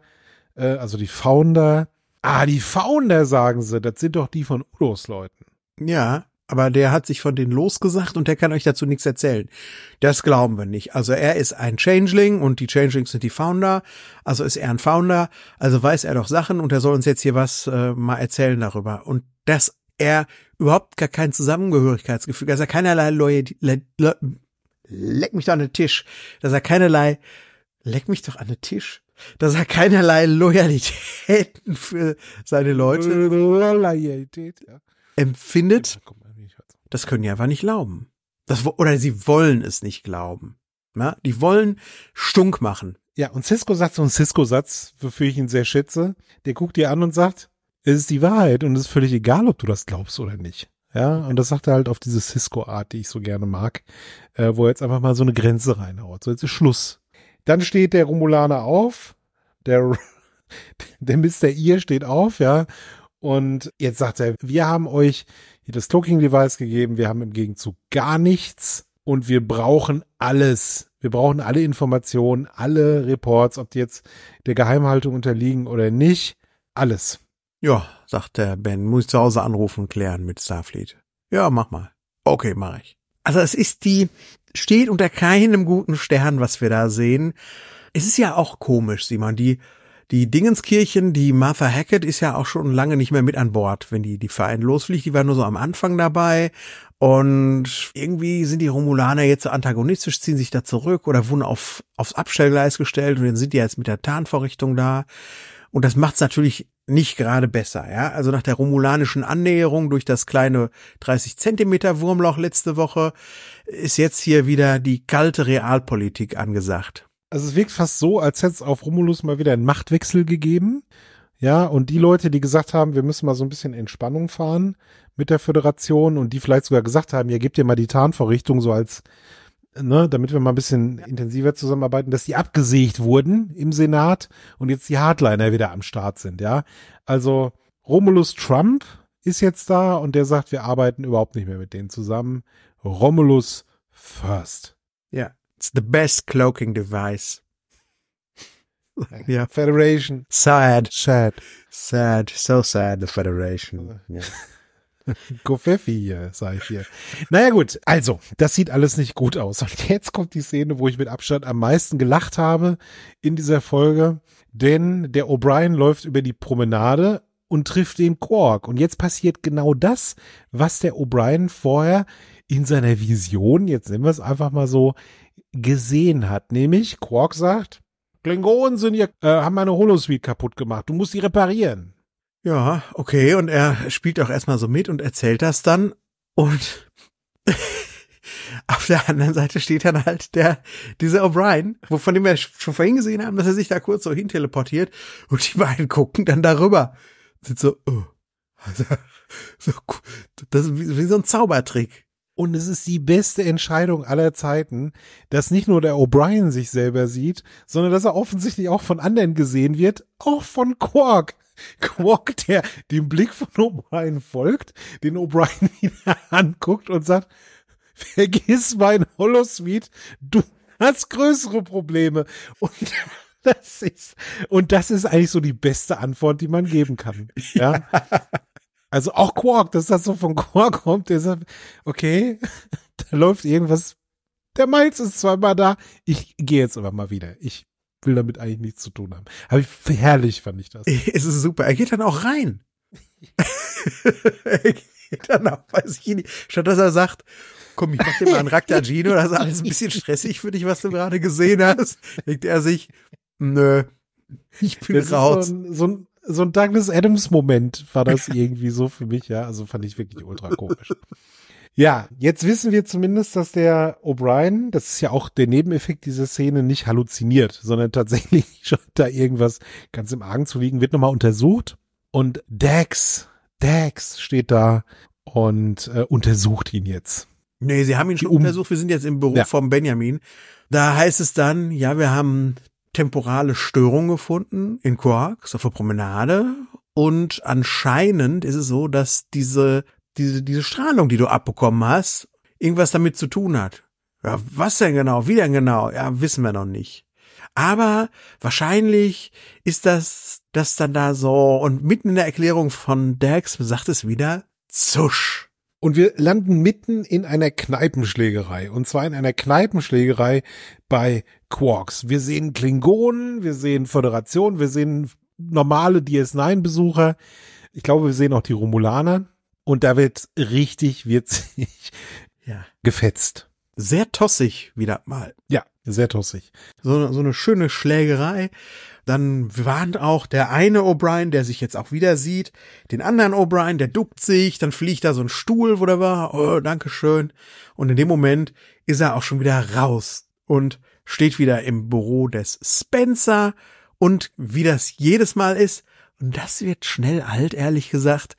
äh, also die Founder. Ah, die Founder, sagen sie, das sind doch die von Udos Leuten. Ja, aber der hat sich von denen losgesagt und der kann euch dazu nichts erzählen. Das glauben wir nicht. Also er ist ein Changeling und die Changelings sind die Founder. Also ist er ein Founder, also weiß er doch Sachen und er soll uns jetzt hier was äh, mal erzählen darüber. Und dass er überhaupt gar kein Zusammengehörigkeitsgefühl, dass er keinerlei Loyalität, le, le, leck mich doch an den Tisch, dass er keinerlei, leck mich doch an den Tisch, dass er keinerlei Loyalitäten für seine Leute Loyalität, ja. empfindet das können die einfach nicht glauben. Das, oder sie wollen es nicht glauben. Ja, die wollen stunk machen. Ja, und Cisco sagt so einen Cisco-Satz, wofür ich ihn sehr schätze. Der guckt dir an und sagt, es ist die Wahrheit und es ist völlig egal, ob du das glaubst oder nicht. Ja, und das sagt er halt auf diese Cisco-Art, die ich so gerne mag, äh, wo er jetzt einfach mal so eine Grenze reinhaut. So, jetzt ist Schluss. Dann steht der Romulaner auf, der, der Mr. Ihr steht auf, ja, und jetzt sagt er, wir haben euch hier das Cloaking-Device gegeben. Wir haben im Gegenzug gar nichts und wir brauchen alles. Wir brauchen alle Informationen, alle Reports, ob die jetzt der Geheimhaltung unterliegen oder nicht. Alles. Ja, sagt der Ben, muss ich zu Hause anrufen und klären mit Starfleet. Ja, mach mal. Okay, mach ich. Also es ist die, steht unter keinem guten Stern, was wir da sehen. Es ist ja auch komisch, Simon, die die Dingenskirchen, die Martha Hackett ist ja auch schon lange nicht mehr mit an Bord, wenn die, die Verein losfliegt. Die war nur so am Anfang dabei. Und irgendwie sind die Romulaner jetzt so antagonistisch, ziehen sich da zurück oder wurden auf, aufs Abstellgleis gestellt und dann sind die jetzt mit der Tarnvorrichtung da. Und das macht's natürlich nicht gerade besser, ja. Also nach der romulanischen Annäherung durch das kleine 30 Zentimeter Wurmloch letzte Woche ist jetzt hier wieder die kalte Realpolitik angesagt. Also es wirkt fast so, als hätte es auf Romulus mal wieder einen Machtwechsel gegeben. Ja, und die Leute, die gesagt haben, wir müssen mal so ein bisschen Entspannung fahren mit der Föderation und die vielleicht sogar gesagt haben, ja, gebt ihr mal die Tarnvorrichtung so als, ne, damit wir mal ein bisschen intensiver zusammenarbeiten, dass die abgesägt wurden im Senat und jetzt die Hardliner wieder am Start sind, ja. Also Romulus Trump ist jetzt da und der sagt, wir arbeiten überhaupt nicht mehr mit denen zusammen. Romulus first. Ja, It's the best cloaking device. ja. Federation. Sad. Sad. Sad. So sad, the Federation. Ja. Gofeffi hier, sag ich hier. Naja gut, also, das sieht alles nicht gut aus. Und jetzt kommt die Szene, wo ich mit Abstand am meisten gelacht habe in dieser Folge. Denn der O'Brien läuft über die Promenade und trifft den Quark. Und jetzt passiert genau das, was der O'Brien vorher in seiner Vision, jetzt nennen wir es einfach mal so, gesehen hat. Nämlich, Quark sagt, Klingonen sind hier, äh, haben meine Holosuite kaputt gemacht. Du musst sie reparieren. Ja, okay. Und er spielt auch erstmal so mit und erzählt das dann. Und auf der anderen Seite steht dann halt der, dieser O'Brien, von dem wir schon vorhin gesehen haben, dass er sich da kurz so hin teleportiert und die beiden gucken dann darüber. Sind so, oh. Also, so, das ist wie, wie so ein Zaubertrick. Und es ist die beste Entscheidung aller Zeiten, dass nicht nur der O'Brien sich selber sieht, sondern dass er offensichtlich auch von anderen gesehen wird, auch von Quark. Quark, der dem Blick von O'Brien folgt, den O'Brien wieder anguckt und sagt, vergiss mein Holosuite, du hast größere Probleme. Und das ist, und das ist eigentlich so die beste Antwort, die man geben kann. Ja. Also auch Quark, dass das so von Quark kommt, der sagt, okay, da läuft irgendwas. Der Miles ist zweimal da. Ich gehe jetzt aber mal wieder. Ich will damit eigentlich nichts zu tun haben. Aber ich, herrlich fand ich das. Es ist super. Er geht dann auch rein. er geht dann auch, weiß ich nicht, statt dass er sagt, komm, ich mach dir mal einen Raktagino, das ist alles ein bisschen stressig für dich, was du gerade gesehen hast, denkt er sich, nö, ich bin das raus. so ein, so ein so ein Douglas Adams Moment war das irgendwie so für mich, ja. Also fand ich wirklich ultra komisch. Ja, jetzt wissen wir zumindest, dass der O'Brien, das ist ja auch der Nebeneffekt dieser Szene, nicht halluziniert, sondern tatsächlich schon da irgendwas ganz im Argen zu liegen, wird nochmal untersucht und Dax, Dax steht da und äh, untersucht ihn jetzt. Nee, sie haben ihn schon um untersucht. Wir sind jetzt im Büro ja. vom Benjamin. Da heißt es dann, ja, wir haben temporale Störungen gefunden in Quarks auf der Promenade und anscheinend ist es so, dass diese diese, diese Strahlung, die du abbekommen hast, irgendwas damit zu tun hat. Ja, was denn genau? Wie denn genau? Ja, wissen wir noch nicht. Aber wahrscheinlich ist das, das dann da so, und mitten in der Erklärung von Dax sagt es wieder, zusch. Und wir landen mitten in einer Kneipenschlägerei. Und zwar in einer Kneipenschlägerei bei Quarks. Wir sehen Klingonen, wir sehen Föderation, wir sehen normale DS9-Besucher. Ich glaube, wir sehen auch die Romulaner. Und da wird richtig witzig ja. gefetzt. Sehr tossig wieder mal. Ja, sehr tossig. So, so eine schöne Schlägerei. Dann warnt auch der eine O'Brien, der sich jetzt auch wieder sieht, den anderen O'Brien, der duckt sich, dann fliegt da so ein Stuhl, wo der war, oh, danke schön. Und in dem Moment ist er auch schon wieder raus und steht wieder im Büro des Spencer und wie das jedes Mal ist, und das wird schnell alt, ehrlich gesagt,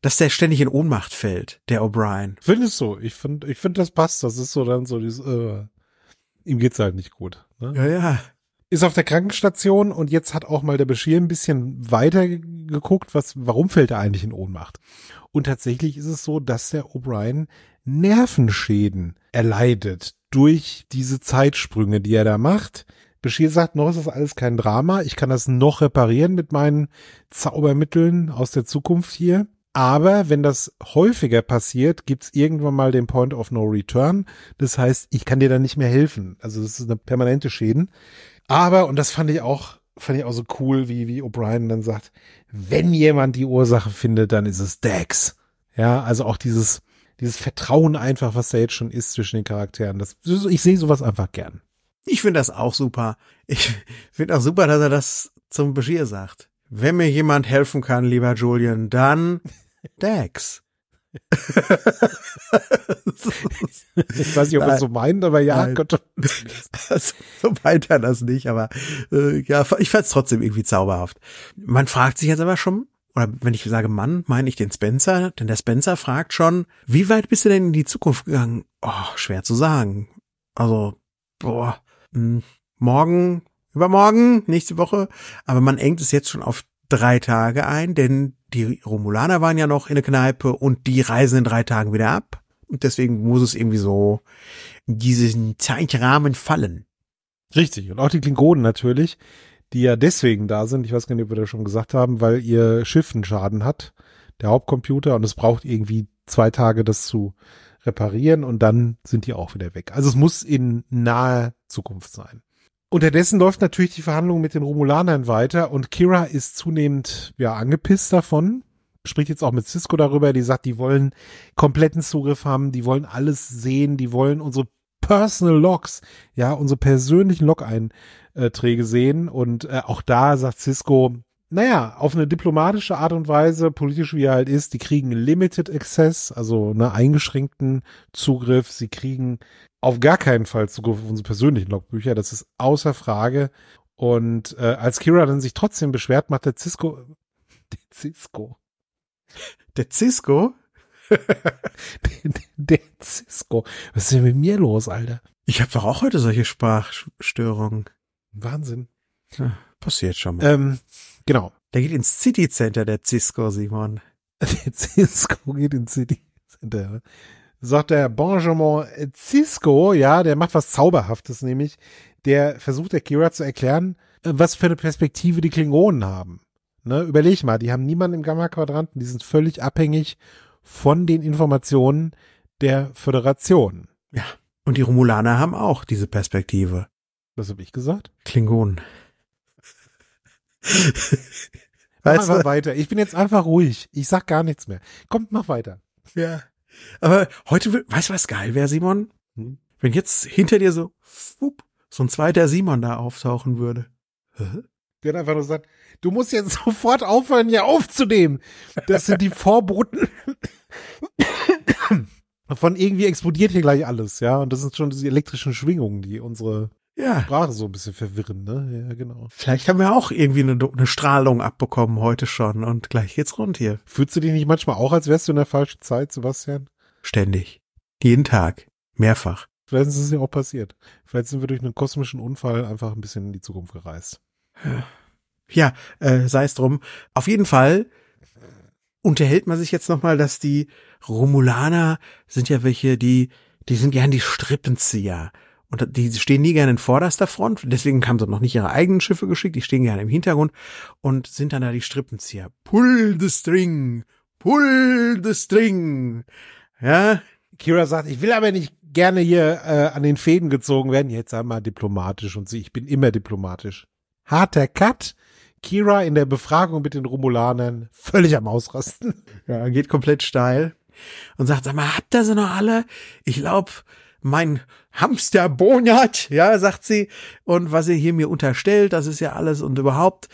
dass der ständig in Ohnmacht fällt, der O'Brien. Findest du? Ich finde, ich finde, das passt. Das ist so dann so dieses, äh, ihm geht's halt nicht gut. Ne? Ja, ja. Ist auf der Krankenstation und jetzt hat auch mal der Beschir ein bisschen weiter geguckt, was, warum fällt er eigentlich in Ohnmacht? Und tatsächlich ist es so, dass der O'Brien Nervenschäden erleidet durch diese Zeitsprünge, die er da macht. Bashir sagt, noch ist das alles kein Drama. Ich kann das noch reparieren mit meinen Zaubermitteln aus der Zukunft hier. Aber wenn das häufiger passiert, gibt's irgendwann mal den Point of No Return. Das heißt, ich kann dir dann nicht mehr helfen. Also das ist eine permanente Schäden. Aber, und das fand ich auch, fand ich auch so cool, wie, wie O'Brien dann sagt, wenn jemand die Ursache findet, dann ist es Dax. Ja, also auch dieses, dieses Vertrauen einfach, was da jetzt schon ist zwischen den Charakteren. Das, ich sehe sowas einfach gern. Ich finde das auch super. Ich finde auch super, dass er das zum Bashir sagt. Wenn mir jemand helfen kann, lieber Julian, dann Dax. ich weiß nicht, ob er so meint, aber ja, Nein. Gott. Also, so meint er das nicht, aber äh, ja, ich fand es trotzdem irgendwie zauberhaft. Man fragt sich jetzt aber schon, oder wenn ich sage Mann, meine ich den Spencer, denn der Spencer fragt schon, wie weit bist du denn in die Zukunft gegangen? Oh, schwer zu sagen. Also, boah, hm, morgen, übermorgen, nächste Woche. Aber man engt es jetzt schon auf drei Tage ein, denn die Romulaner waren ja noch in der Kneipe und die reisen in drei Tagen wieder ab. Und deswegen muss es irgendwie so in diesen Zeitrahmen fallen. Richtig. Und auch die Klingonen natürlich, die ja deswegen da sind. Ich weiß gar nicht, ob wir das schon gesagt haben, weil ihr Schiff einen Schaden hat. Der Hauptcomputer und es braucht irgendwie zwei Tage, das zu reparieren und dann sind die auch wieder weg. Also es muss in naher Zukunft sein. Unterdessen läuft natürlich die Verhandlung mit den Romulanern weiter und Kira ist zunehmend ja angepisst davon. Spricht jetzt auch mit Cisco darüber, die sagt, die wollen kompletten Zugriff haben, die wollen alles sehen, die wollen unsere Personal Logs, ja, unsere persönlichen Log-Einträge sehen und äh, auch da sagt Cisco, naja, auf eine diplomatische Art und Weise, politisch wie er halt ist, die kriegen Limited Access, also einen eingeschränkten Zugriff. Sie kriegen auf gar keinen Fall Zugriff auf unsere persönlichen Logbücher. Das ist außer Frage. Und äh, als Kira dann sich trotzdem beschwert, macht der Cisco, der Cisco, der Cisco, der, der Cisco. Was ist denn mit mir los, Alter? Ich habe doch auch heute solche Sprachstörungen. Wahnsinn. Ja, passiert schon mal. Ähm, Genau. Der geht ins City Center, der Cisco, Simon. Der Cisco geht ins City Center. Sagt der Benjamin Cisco, ja, der macht was Zauberhaftes, nämlich der versucht der Kira zu erklären, äh, was für eine Perspektive die Klingonen haben. Ne, überleg mal, die haben niemanden im Gamma-Quadranten, die sind völlig abhängig von den Informationen der Föderation. Ja. Und die Romulaner haben auch diese Perspektive. Was habe ich gesagt? Klingonen. weißt mach du? weiter. Ich bin jetzt einfach ruhig. Ich sag gar nichts mehr. Kommt, mach weiter. Ja. Aber heute, weißt du, was geil wäre, Simon? Hm? Wenn jetzt hinter dir so, whoop, so ein zweiter Simon da auftauchen würde. Werden einfach nur sagen, du musst jetzt sofort aufhören, hier aufzunehmen. Das sind die Vorboten von irgendwie explodiert hier gleich alles, ja. Und das sind schon diese elektrischen Schwingungen, die unsere Ja. Sprache so ein bisschen verwirren, ne? Ja, genau. Vielleicht haben wir auch irgendwie eine, eine Strahlung abbekommen heute schon und gleich geht's rund hier. Fühlst du dich nicht manchmal auch, als wärst du in der falschen Zeit, Sebastian? Ständig. Jeden Tag. Mehrfach. Vielleicht ist es ja auch passiert. Vielleicht sind wir durch einen kosmischen Unfall einfach ein bisschen in die Zukunft gereist. Ja, äh, sei es drum. Auf jeden Fall unterhält man sich jetzt nochmal, dass die Romulaner sind ja welche, die, die sind gern die Strippenzieher. Und die stehen nie gerne in vorderster Front, deswegen haben sie noch nicht ihre eigenen Schiffe geschickt, die stehen gerne im Hintergrund und sind dann da die Strippenzieher. Pull the string, pull the string. Ja, Kira sagt, ich will aber nicht gerne hier äh, an den Fäden gezogen werden. Jetzt sei mal diplomatisch und sie, ich bin immer diplomatisch. Harter Cut. Kira in der Befragung mit den Romulanern völlig am Ausrasten. Ja, geht komplett steil und sagt, sag mal, habt ihr sie noch alle? Ich glaub, mein Hamster Bonat, ja, sagt sie. Und was ihr hier mir unterstellt, das ist ja alles und überhaupt.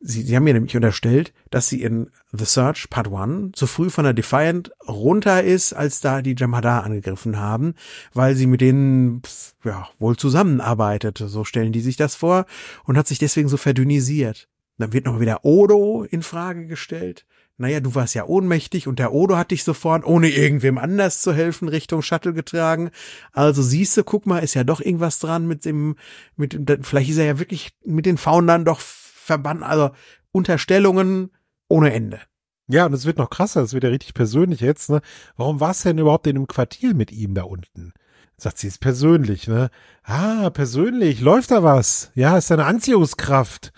Sie, sie haben mir nämlich unterstellt, dass sie in The Search Part 1 zu früh von der Defiant runter ist, als da die Jamada angegriffen haben, weil sie mit denen, ja, wohl zusammenarbeitet. So stellen die sich das vor und hat sich deswegen so verdünnisiert. Dann wird noch wieder Odo in Frage gestellt naja, du warst ja ohnmächtig und der Odo hat dich sofort, ohne irgendwem anders zu helfen, Richtung Shuttle getragen. Also siehste, guck mal, ist ja doch irgendwas dran mit dem, mit dem, vielleicht ist er ja wirklich mit den Foundern doch verbannt, also Unterstellungen ohne Ende. Ja, und es wird noch krasser, es wird ja richtig persönlich jetzt, ne? Warum warst du denn überhaupt in einem Quartier mit ihm da unten? Sagt sie, ist persönlich, ne? Ah, persönlich, läuft da was? Ja, ist eine Anziehungskraft.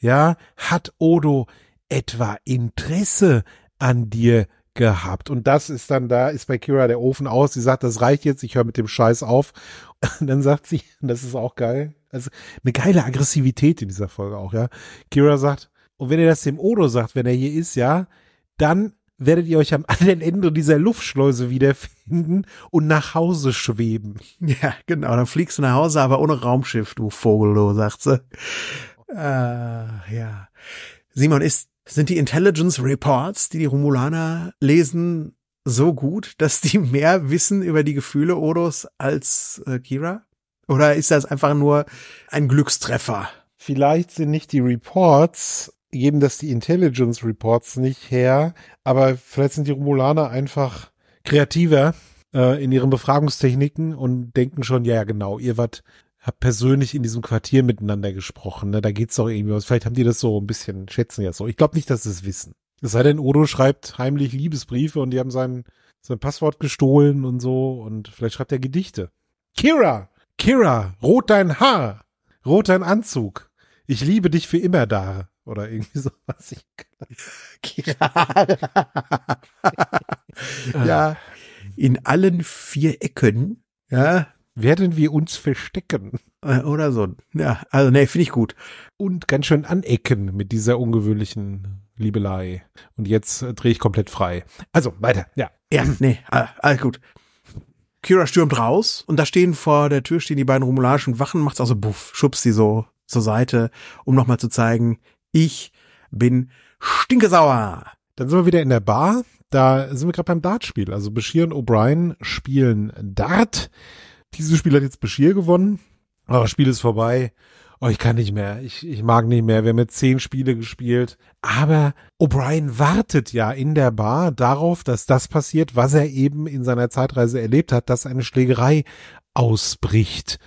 Ja, hat Odo etwa Interesse an dir gehabt. Und das ist dann, da ist bei Kira der Ofen aus. Sie sagt, das reicht jetzt, ich höre mit dem Scheiß auf. Und dann sagt sie, das ist auch geil, also eine geile Aggressivität in dieser Folge auch, ja. Kira sagt, und wenn ihr das dem Odo sagt, wenn er hier ist, ja, dann werdet ihr euch am anderen Ende dieser Luftschleuse wiederfinden und nach Hause schweben. Ja, genau, dann fliegst du nach Hause, aber ohne Raumschiff, du Vogel, du, sagt sie. Äh, ja. Simon, ist sind die Intelligence Reports, die die Romulaner lesen, so gut, dass die mehr wissen über die Gefühle Odos als äh, Kira? Oder ist das einfach nur ein Glückstreffer? Vielleicht sind nicht die Reports, geben das die Intelligence Reports nicht her, aber vielleicht sind die Romulaner einfach kreativer äh, in ihren Befragungstechniken und denken schon, ja, ja, genau, ihr wart habt persönlich in diesem Quartier miteinander gesprochen. Ne? Da geht's doch irgendwie was. Vielleicht haben die das so ein bisschen, schätzen ja so. Ich glaube nicht, dass sie es wissen. Es sei denn, Odo schreibt heimlich Liebesbriefe und die haben sein, sein Passwort gestohlen und so. Und vielleicht schreibt er Gedichte. Kira! Kira! Rot dein Haar! Rot dein Anzug! Ich liebe dich für immer da. Oder irgendwie sowas. Kira. ja, in allen vier Ecken, ja, werden wir uns verstecken. Äh, Oder so. Ja, also nee, finde ich gut. Und ganz schön anecken mit dieser ungewöhnlichen Liebelei. Und jetzt äh, drehe ich komplett frei. Also, weiter, ja. Ja, nee, all- alles gut. Kira stürmt raus und da stehen vor der Tür stehen die beiden romulanischen Wachen, macht's also buff, schubst sie so zur Seite, um nochmal zu zeigen, ich bin stinkesauer. Dann sind wir wieder in der Bar. Da sind wir gerade beim Dartspiel. Also Bashir und O'Brien spielen Dart. Dieses Spiel hat jetzt Bashir gewonnen. Aber das Spiel ist vorbei. Oh, ich kann nicht mehr. Ich, ich mag nicht mehr. Wir haben jetzt zehn Spiele gespielt. Aber O'Brien wartet ja in der Bar darauf, dass das passiert, was er eben in seiner Zeitreise erlebt hat, dass eine Schlägerei ausbricht.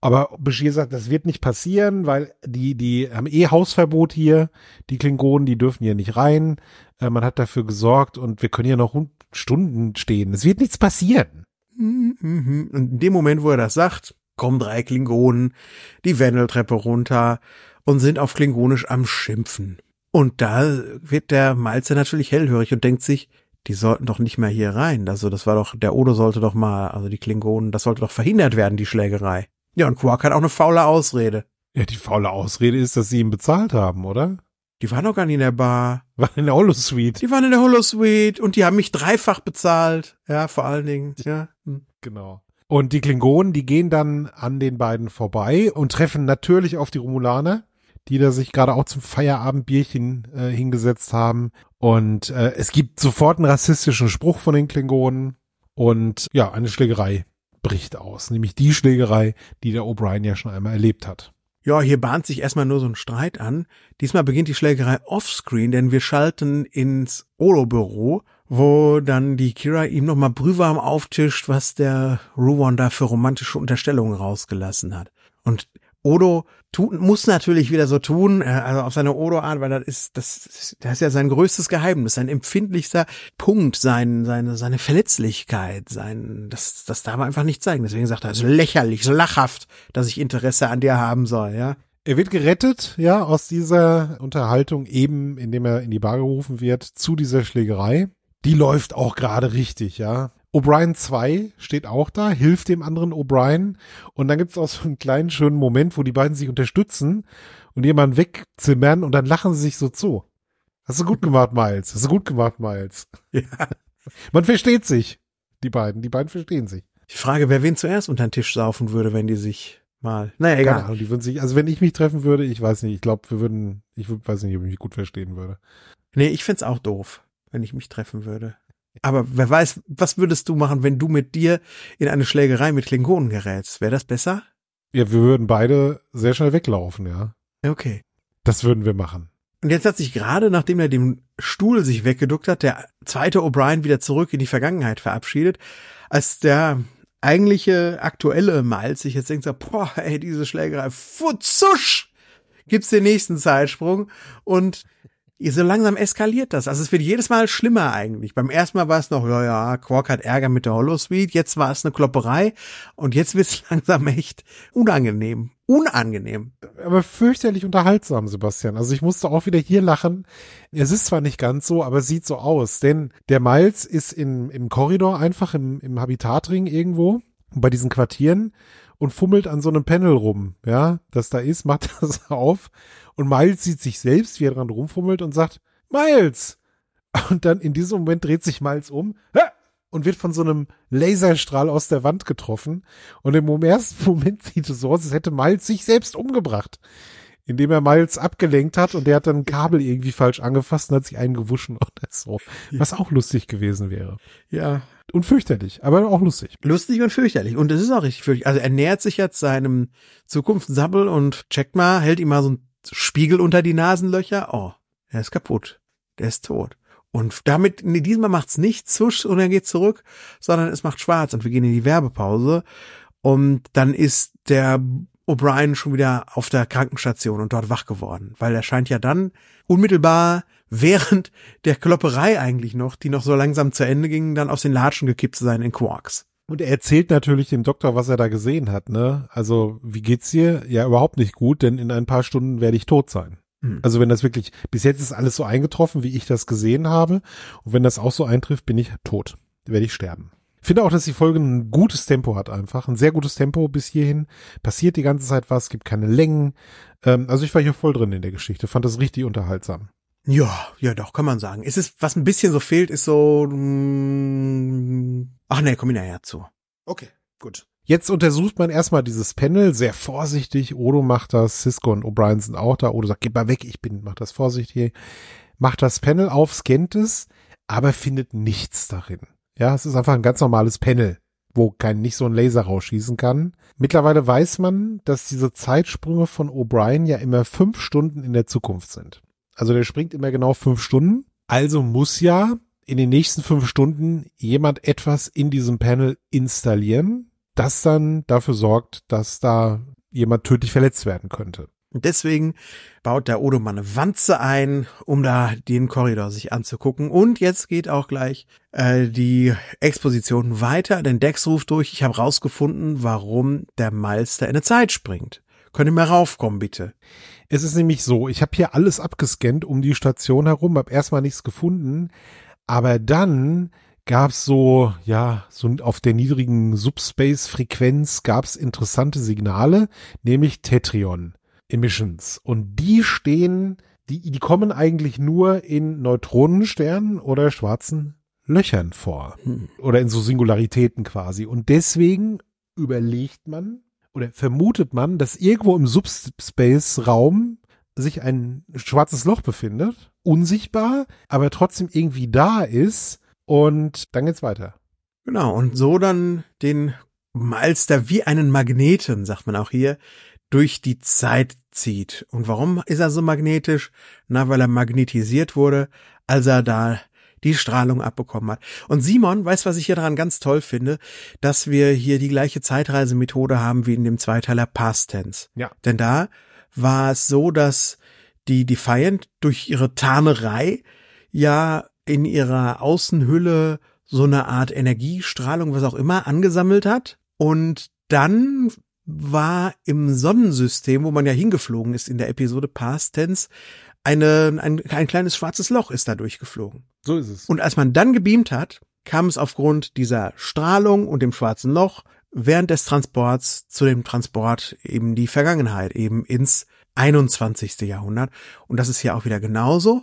Aber Bashir sagt, das wird nicht passieren, weil die, die haben eh Hausverbot hier. Die Klingonen, die dürfen hier nicht rein. Äh, man hat dafür gesorgt und wir können hier noch Stunden stehen. Es wird nichts passieren. Und in dem Moment, wo er das sagt, kommen drei Klingonen die Wendeltreppe runter und sind auf Klingonisch am Schimpfen. Und da wird der Malzer natürlich hellhörig und denkt sich, die sollten doch nicht mehr hier rein. Also das war doch, der Odo sollte doch mal, also die Klingonen, das sollte doch verhindert werden, die Schlägerei. Ja, und Quark hat auch eine faule Ausrede. Ja, die faule Ausrede ist, dass sie ihn bezahlt haben, oder? Die waren doch gar nicht in der Bar. War in der Holosuite. Die waren in der Holosuite und die haben mich dreifach bezahlt. Ja, vor allen Dingen. Ja. Hm. Genau. Und die Klingonen, die gehen dann an den beiden vorbei und treffen natürlich auf die Romulaner. die da sich gerade auch zum Feierabendbierchen äh, hingesetzt haben. Und äh, es gibt sofort einen rassistischen Spruch von den Klingonen. Und ja, eine Schlägerei bricht aus. Nämlich die Schlägerei, die der O'Brien ja schon einmal erlebt hat. Ja, hier bahnt sich erstmal nur so ein Streit an. Diesmal beginnt die Schlägerei offscreen, denn wir schalten ins Olo-Büro, wo dann die Kira ihm nochmal brühwarm auftischt, was der Ruwan da für romantische Unterstellungen rausgelassen hat. Und Odo tut, muss natürlich wieder so tun, äh, also auf seine Odo-Art, weil das ist, das, das ist ja sein größtes Geheimnis, sein empfindlichster Punkt, sein, seine, seine Verletzlichkeit, sein, das, das darf er einfach nicht zeigen. Deswegen sagt er, es ist lächerlich, lachhaft, dass ich Interesse an dir haben soll, ja. Er wird gerettet, ja, aus dieser Unterhaltung eben, indem er in die Bar gerufen wird, zu dieser Schlägerei. Die läuft auch gerade richtig, ja. O'Brien 2 steht auch da, hilft dem anderen O'Brien. Und dann gibt's auch so einen kleinen schönen Moment, wo die beiden sich unterstützen und jemanden wegzimmern und dann lachen sie sich so zu. Hast du gut gemacht, Miles. Hast du gut gemacht, Miles. Ja. Man versteht sich, die beiden. Die beiden verstehen sich. Die Frage, wer wen zuerst unter den Tisch saufen würde, wenn die sich mal. Naja, egal. Keine Ahnung, die würden sich, also wenn ich mich treffen würde, ich weiß nicht, ich glaube, wir würden, ich weiß nicht, ob ich mich gut verstehen würde. Nee, ich find's auch doof, wenn ich mich treffen würde. Aber wer weiß, was würdest du machen, wenn du mit dir in eine Schlägerei mit Klingonen gerätst? Wäre das besser? Ja, wir würden beide sehr schnell weglaufen, ja. Okay. Das würden wir machen. Und jetzt hat sich gerade, nachdem er dem Stuhl sich weggeduckt hat, der zweite O'Brien wieder zurück in die Vergangenheit verabschiedet, als der eigentliche aktuelle Miles sich jetzt denkt, so, boah, ey, diese Schlägerei, futzusch, gibt's den nächsten Zeitsprung und so langsam eskaliert das. Also es wird jedes Mal schlimmer eigentlich. Beim ersten Mal war es noch, ja, ja, Quark hat Ärger mit der Holosuite, jetzt war es eine Klopperei und jetzt wird es langsam echt unangenehm. Unangenehm. Aber fürchterlich unterhaltsam, Sebastian. Also ich musste auch wieder hier lachen. Es ist zwar nicht ganz so, aber es sieht so aus. Denn der Miles ist in, im Korridor einfach im, im Habitatring irgendwo bei diesen Quartieren und fummelt an so einem Panel rum, ja, das da ist, macht das auf und Miles sieht sich selbst, wie er dran rumfummelt und sagt, Miles! Und dann in diesem Moment dreht sich Miles um und wird von so einem Laserstrahl aus der Wand getroffen. Und im ersten Moment sieht es so aus, als hätte Miles sich selbst umgebracht. Indem er Miles abgelenkt hat und der hat dann ein Kabel irgendwie falsch angefasst und hat sich einen gewuschen oder so. Was auch lustig gewesen wäre. Ja, und fürchterlich, aber auch lustig. Lustig und fürchterlich. Und es ist auch richtig fürchterlich. Also er nähert sich jetzt seinem Zukunftssabbel und checkt mal, hält ihm mal so ein Spiegel unter die Nasenlöcher. Oh, er ist kaputt. Der ist tot. Und damit, nee, diesmal macht's nicht zusch und er geht zurück, sondern es macht schwarz und wir gehen in die Werbepause. Und dann ist der O'Brien schon wieder auf der Krankenstation und dort wach geworden, weil er scheint ja dann unmittelbar während der Klopperei eigentlich noch, die noch so langsam zu Ende ging, dann aus den Latschen gekippt zu sein in Quarks. Und er erzählt natürlich dem Doktor, was er da gesehen hat, ne? Also, wie geht's dir? Ja, überhaupt nicht gut, denn in ein paar Stunden werde ich tot sein. Hm. Also, wenn das wirklich, bis jetzt ist alles so eingetroffen, wie ich das gesehen habe. Und wenn das auch so eintrifft, bin ich tot. Werde ich sterben. Finde auch, dass die Folge ein gutes Tempo hat einfach. Ein sehr gutes Tempo bis hierhin. Passiert die ganze Zeit was, gibt keine Längen. Ähm, also ich war hier voll drin in der Geschichte. Fand das richtig unterhaltsam. Ja, ja, doch, kann man sagen. Es ist, was ein bisschen so fehlt, ist so, mh, mm, ach nee, komm ich nachher zu. Okay, gut. Jetzt untersucht man erstmal dieses Panel sehr vorsichtig. Odo macht das, Cisco und O'Brien sind auch da. Odo sagt, geh mal weg, ich bin, mach das vorsichtig. Macht das Panel auf, scannt es, aber findet nichts darin. Ja, es ist einfach ein ganz normales Panel, wo kein, nicht so ein Laser rausschießen kann. Mittlerweile weiß man, dass diese Zeitsprünge von O'Brien ja immer fünf Stunden in der Zukunft sind. Also der springt immer genau fünf Stunden. Also muss ja in den nächsten fünf Stunden jemand etwas in diesem Panel installieren, das dann dafür sorgt, dass da jemand tödlich verletzt werden könnte. Und deswegen baut der Odo mal eine Wanze ein, um da den Korridor sich anzugucken. Und jetzt geht auch gleich äh, die Exposition weiter, denn Dex ruft durch, ich habe rausgefunden, warum der Meister in eine Zeit springt. Könnt ihr mal raufkommen, bitte? Es ist nämlich so, ich habe hier alles abgescannt um die Station herum, habe erstmal nichts gefunden, aber dann gab's so, ja, so auf der niedrigen Subspace-Frequenz gab's interessante Signale, nämlich Tetrion Emissions. Und die stehen, die, die kommen eigentlich nur in Neutronensternen oder schwarzen Löchern vor. Hm. Oder in so Singularitäten quasi. Und deswegen überlegt man, oder vermutet man, dass irgendwo im Subspace-Raum sich ein schwarzes Loch befindet, unsichtbar, aber trotzdem irgendwie da ist und dann geht's weiter. Genau, und so dann den Malster wie einen Magneten, sagt man auch hier, durch die Zeit zieht. Und warum ist er so magnetisch? Na, weil er magnetisiert wurde, als er da die Strahlung abbekommen hat. Und Simon, weißt was ich hier dran ganz toll finde? Dass wir hier die gleiche Zeitreisemethode haben wie in dem Zweiteiler Past Tense. Ja. Denn da war es so, dass die Defiant durch ihre Tarnerei ja in ihrer Außenhülle so eine Art Energiestrahlung, was auch immer, angesammelt hat. Und dann war im Sonnensystem, wo man ja hingeflogen ist in der Episode Past Tense, eine, ein, ein kleines schwarzes Loch ist da durchgeflogen. So ist es. Und als man dann gebeamt hat, kam es aufgrund dieser Strahlung und dem schwarzen Loch während des Transports zu dem Transport eben die Vergangenheit, eben ins 21. Jahrhundert. Und das ist hier auch wieder genauso.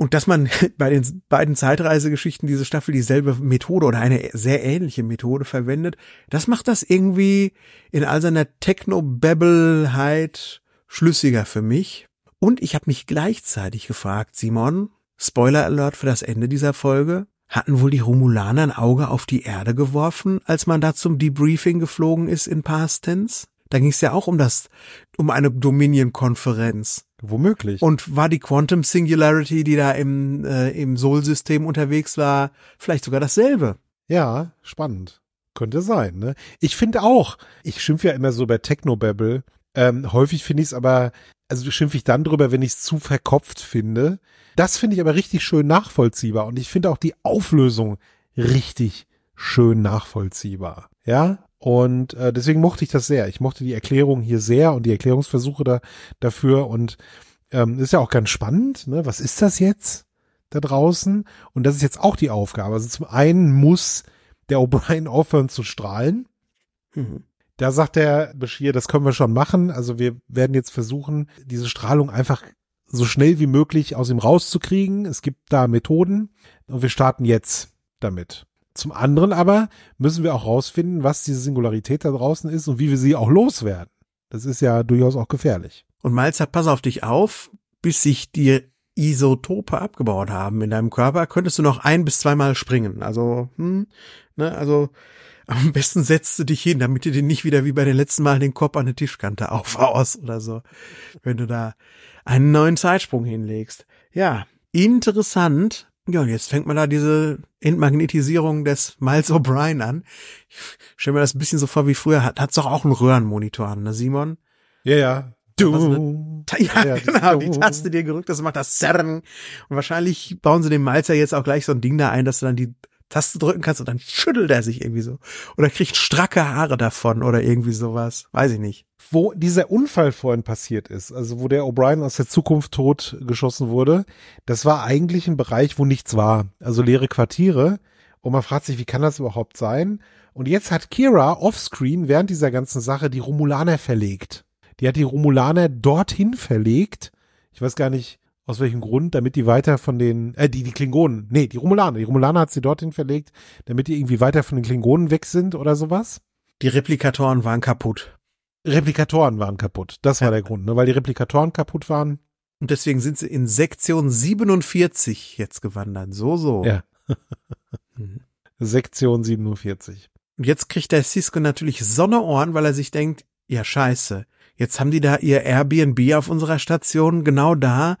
Und dass man bei den beiden Zeitreisegeschichten diese Staffel dieselbe Methode oder eine sehr ähnliche Methode verwendet, das macht das irgendwie in all seiner Techno-Babbelheit schlüssiger für mich. Und ich habe mich gleichzeitig gefragt, Simon, Spoiler Alert für das Ende dieser Folge, hatten wohl die Romulaner ein Auge auf die Erde geworfen, als man da zum Debriefing geflogen ist in Past Tense? Da ging es ja auch um das, um eine Dominion-Konferenz. Womöglich. Und war die Quantum Singularity, die da im, äh, im Sol-System unterwegs war, vielleicht sogar dasselbe? Ja, spannend. Könnte sein, ne? Ich finde auch, ich schimpfe ja immer so bei Technobabble. Ähm, häufig finde ich es aber, also schimpfe ich dann drüber, wenn ich es zu verkopft finde. Das finde ich aber richtig schön nachvollziehbar. Und ich finde auch die Auflösung richtig schön nachvollziehbar. Ja, und äh, deswegen mochte ich das sehr. Ich mochte die Erklärung hier sehr und die Erklärungsversuche da, dafür. Und ähm, ist ja auch ganz spannend. Ne? Was ist das jetzt da draußen? Und das ist jetzt auch die Aufgabe. Also zum einen muss der O'Brien aufhören zu strahlen. Mhm. Da sagt der Bashir, das können wir schon machen. Also wir werden jetzt versuchen, diese Strahlung einfach so schnell wie möglich aus ihm rauszukriegen. Es gibt da Methoden und wir starten jetzt damit. Zum anderen aber müssen wir auch rausfinden, was diese Singularität da draußen ist und wie wir sie auch loswerden. Das ist ja durchaus auch gefährlich. Und sagt, pass auf dich auf, bis sich die Isotope abgebaut haben in deinem Körper, könntest du noch ein bis zweimal springen. Also, hm, ne, also am besten setzt du dich hin, damit du dir nicht wieder wie bei den letzten Mal den Kopf an der Tischkante aufhaust oder so, wenn du da einen neuen Zeitsprung hinlegst. Ja, interessant. Ja, und jetzt fängt man da diese Entmagnetisierung des Miles O'Brien an. Ich stell mir das ein bisschen so vor wie früher. Hat hat's doch auch einen Röhrenmonitor an, ne, Simon? Ja, ja. Du. Ja, ja genau, die Taste dir gerückt, das macht das Zerren. Und wahrscheinlich bauen sie dem Miles ja jetzt auch gleich so ein Ding da ein, dass du dann die Taste drücken kannst und dann schüttelt er sich irgendwie so. Oder kriegt stracke Haare davon oder irgendwie sowas. Weiß ich nicht. Wo dieser Unfall vorhin passiert ist, also wo der O'Brien aus der Zukunft tot geschossen wurde, das war eigentlich ein Bereich, wo nichts war. Also leere Quartiere. Und man fragt sich, wie kann das überhaupt sein? Und jetzt hat Kira offscreen während dieser ganzen Sache die Romulaner verlegt. Die hat die Romulaner dorthin verlegt. Ich weiß gar nicht, aus welchem Grund, damit die weiter von den, äh, die, die Klingonen, nee, die Romulaner, die Romulaner hat sie dorthin verlegt, damit die irgendwie weiter von den Klingonen weg sind oder sowas. Die Replikatoren waren kaputt. Replikatoren waren kaputt. Das war ja. der Grund, ne? weil die Replikatoren kaputt waren. Und deswegen sind sie in Sektion 47 jetzt gewandert. So, so. Ja. Sektion 47. Und jetzt kriegt der Cisco natürlich Sonneohren, weil er sich denkt, ja scheiße, jetzt haben die da ihr Airbnb auf unserer Station genau da,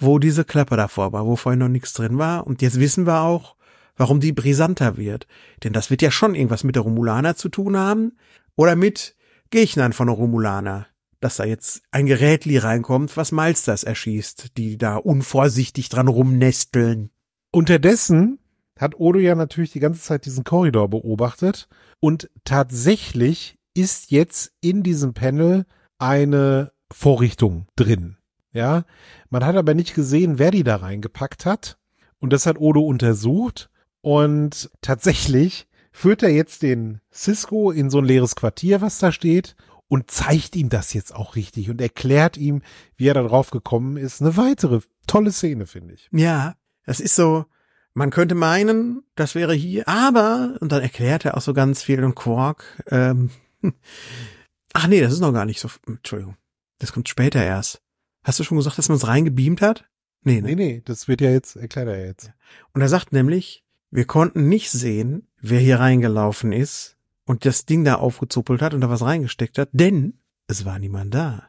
wo diese Klappe davor war, wo vorhin noch nichts drin war. Und jetzt wissen wir auch, warum die brisanter wird. Denn das wird ja schon irgendwas mit der Romulaner zu tun haben oder mit Gegnern von der Romulaner. Dass da jetzt ein Gerätli reinkommt, was Malsters erschießt, die da unvorsichtig dran rumnesteln. Unterdessen hat Odo ja natürlich die ganze Zeit diesen Korridor beobachtet und tatsächlich ist jetzt in diesem Panel eine Vorrichtung drin. Ja, man hat aber nicht gesehen, wer die da reingepackt hat. Und das hat Odo untersucht. Und tatsächlich führt er jetzt den Cisco in so ein leeres Quartier, was da steht, und zeigt ihm das jetzt auch richtig und erklärt ihm, wie er da drauf gekommen ist. Eine weitere tolle Szene, finde ich. Ja, das ist so, man könnte meinen, das wäre hier, aber, und dann erklärt er auch so ganz viel und Quark, ähm, ach nee, das ist noch gar nicht so, Entschuldigung, das kommt später erst. Hast du schon gesagt, dass man es reingebeamt hat? Nee, ne? nee, nee, das wird ja jetzt, erklärt er jetzt. Und er sagt nämlich, wir konnten nicht sehen, wer hier reingelaufen ist und das Ding da aufgezuppelt hat und da was reingesteckt hat, denn es war niemand da.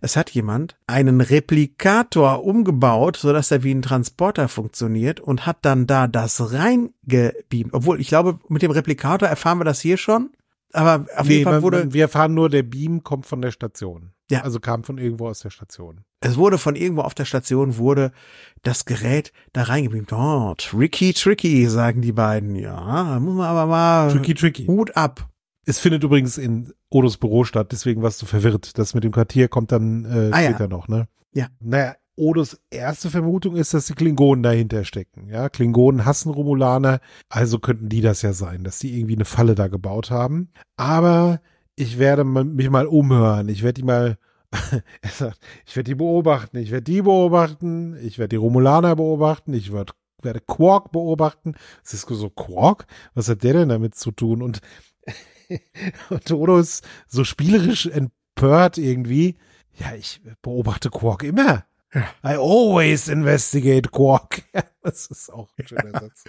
Es hat jemand einen Replikator umgebaut, so dass er wie ein Transporter funktioniert und hat dann da das reingebeamt. Obwohl, ich glaube, mit dem Replikator erfahren wir das hier schon. Aber auf nee, jeden Fall wurde. Man, wir erfahren nur, der Beam kommt von der Station. Ja. Also kam von irgendwo aus der Station. Es wurde von irgendwo auf der Station wurde das Gerät da reingebeamt. Oh, tricky, tricky, sagen die beiden. Ja, muss man aber mal. Tricky, tricky. Hut ab. Es findet übrigens in Odos Büro statt, deswegen warst du verwirrt. Das mit dem Quartier kommt dann äh, ah, später ja. noch, ne? Ja. Naja, Odos erste Vermutung ist, dass die Klingonen dahinter stecken. Ja, Klingonen hassen Romulaner, also könnten die das ja sein, dass die irgendwie eine Falle da gebaut haben. Aber ich werde mich mal umhören. Ich werde die mal, er sagt, ich werde die beobachten, ich werde die beobachten, ich werde die Romulaner beobachten, ich werd, werde Quark beobachten. Cisco so, Quark? Was hat der denn damit zu tun? Und und Odo ist so spielerisch empört irgendwie. Ja, ich beobachte Quark immer. I always investigate Quark. das ist auch ein schöner Satz.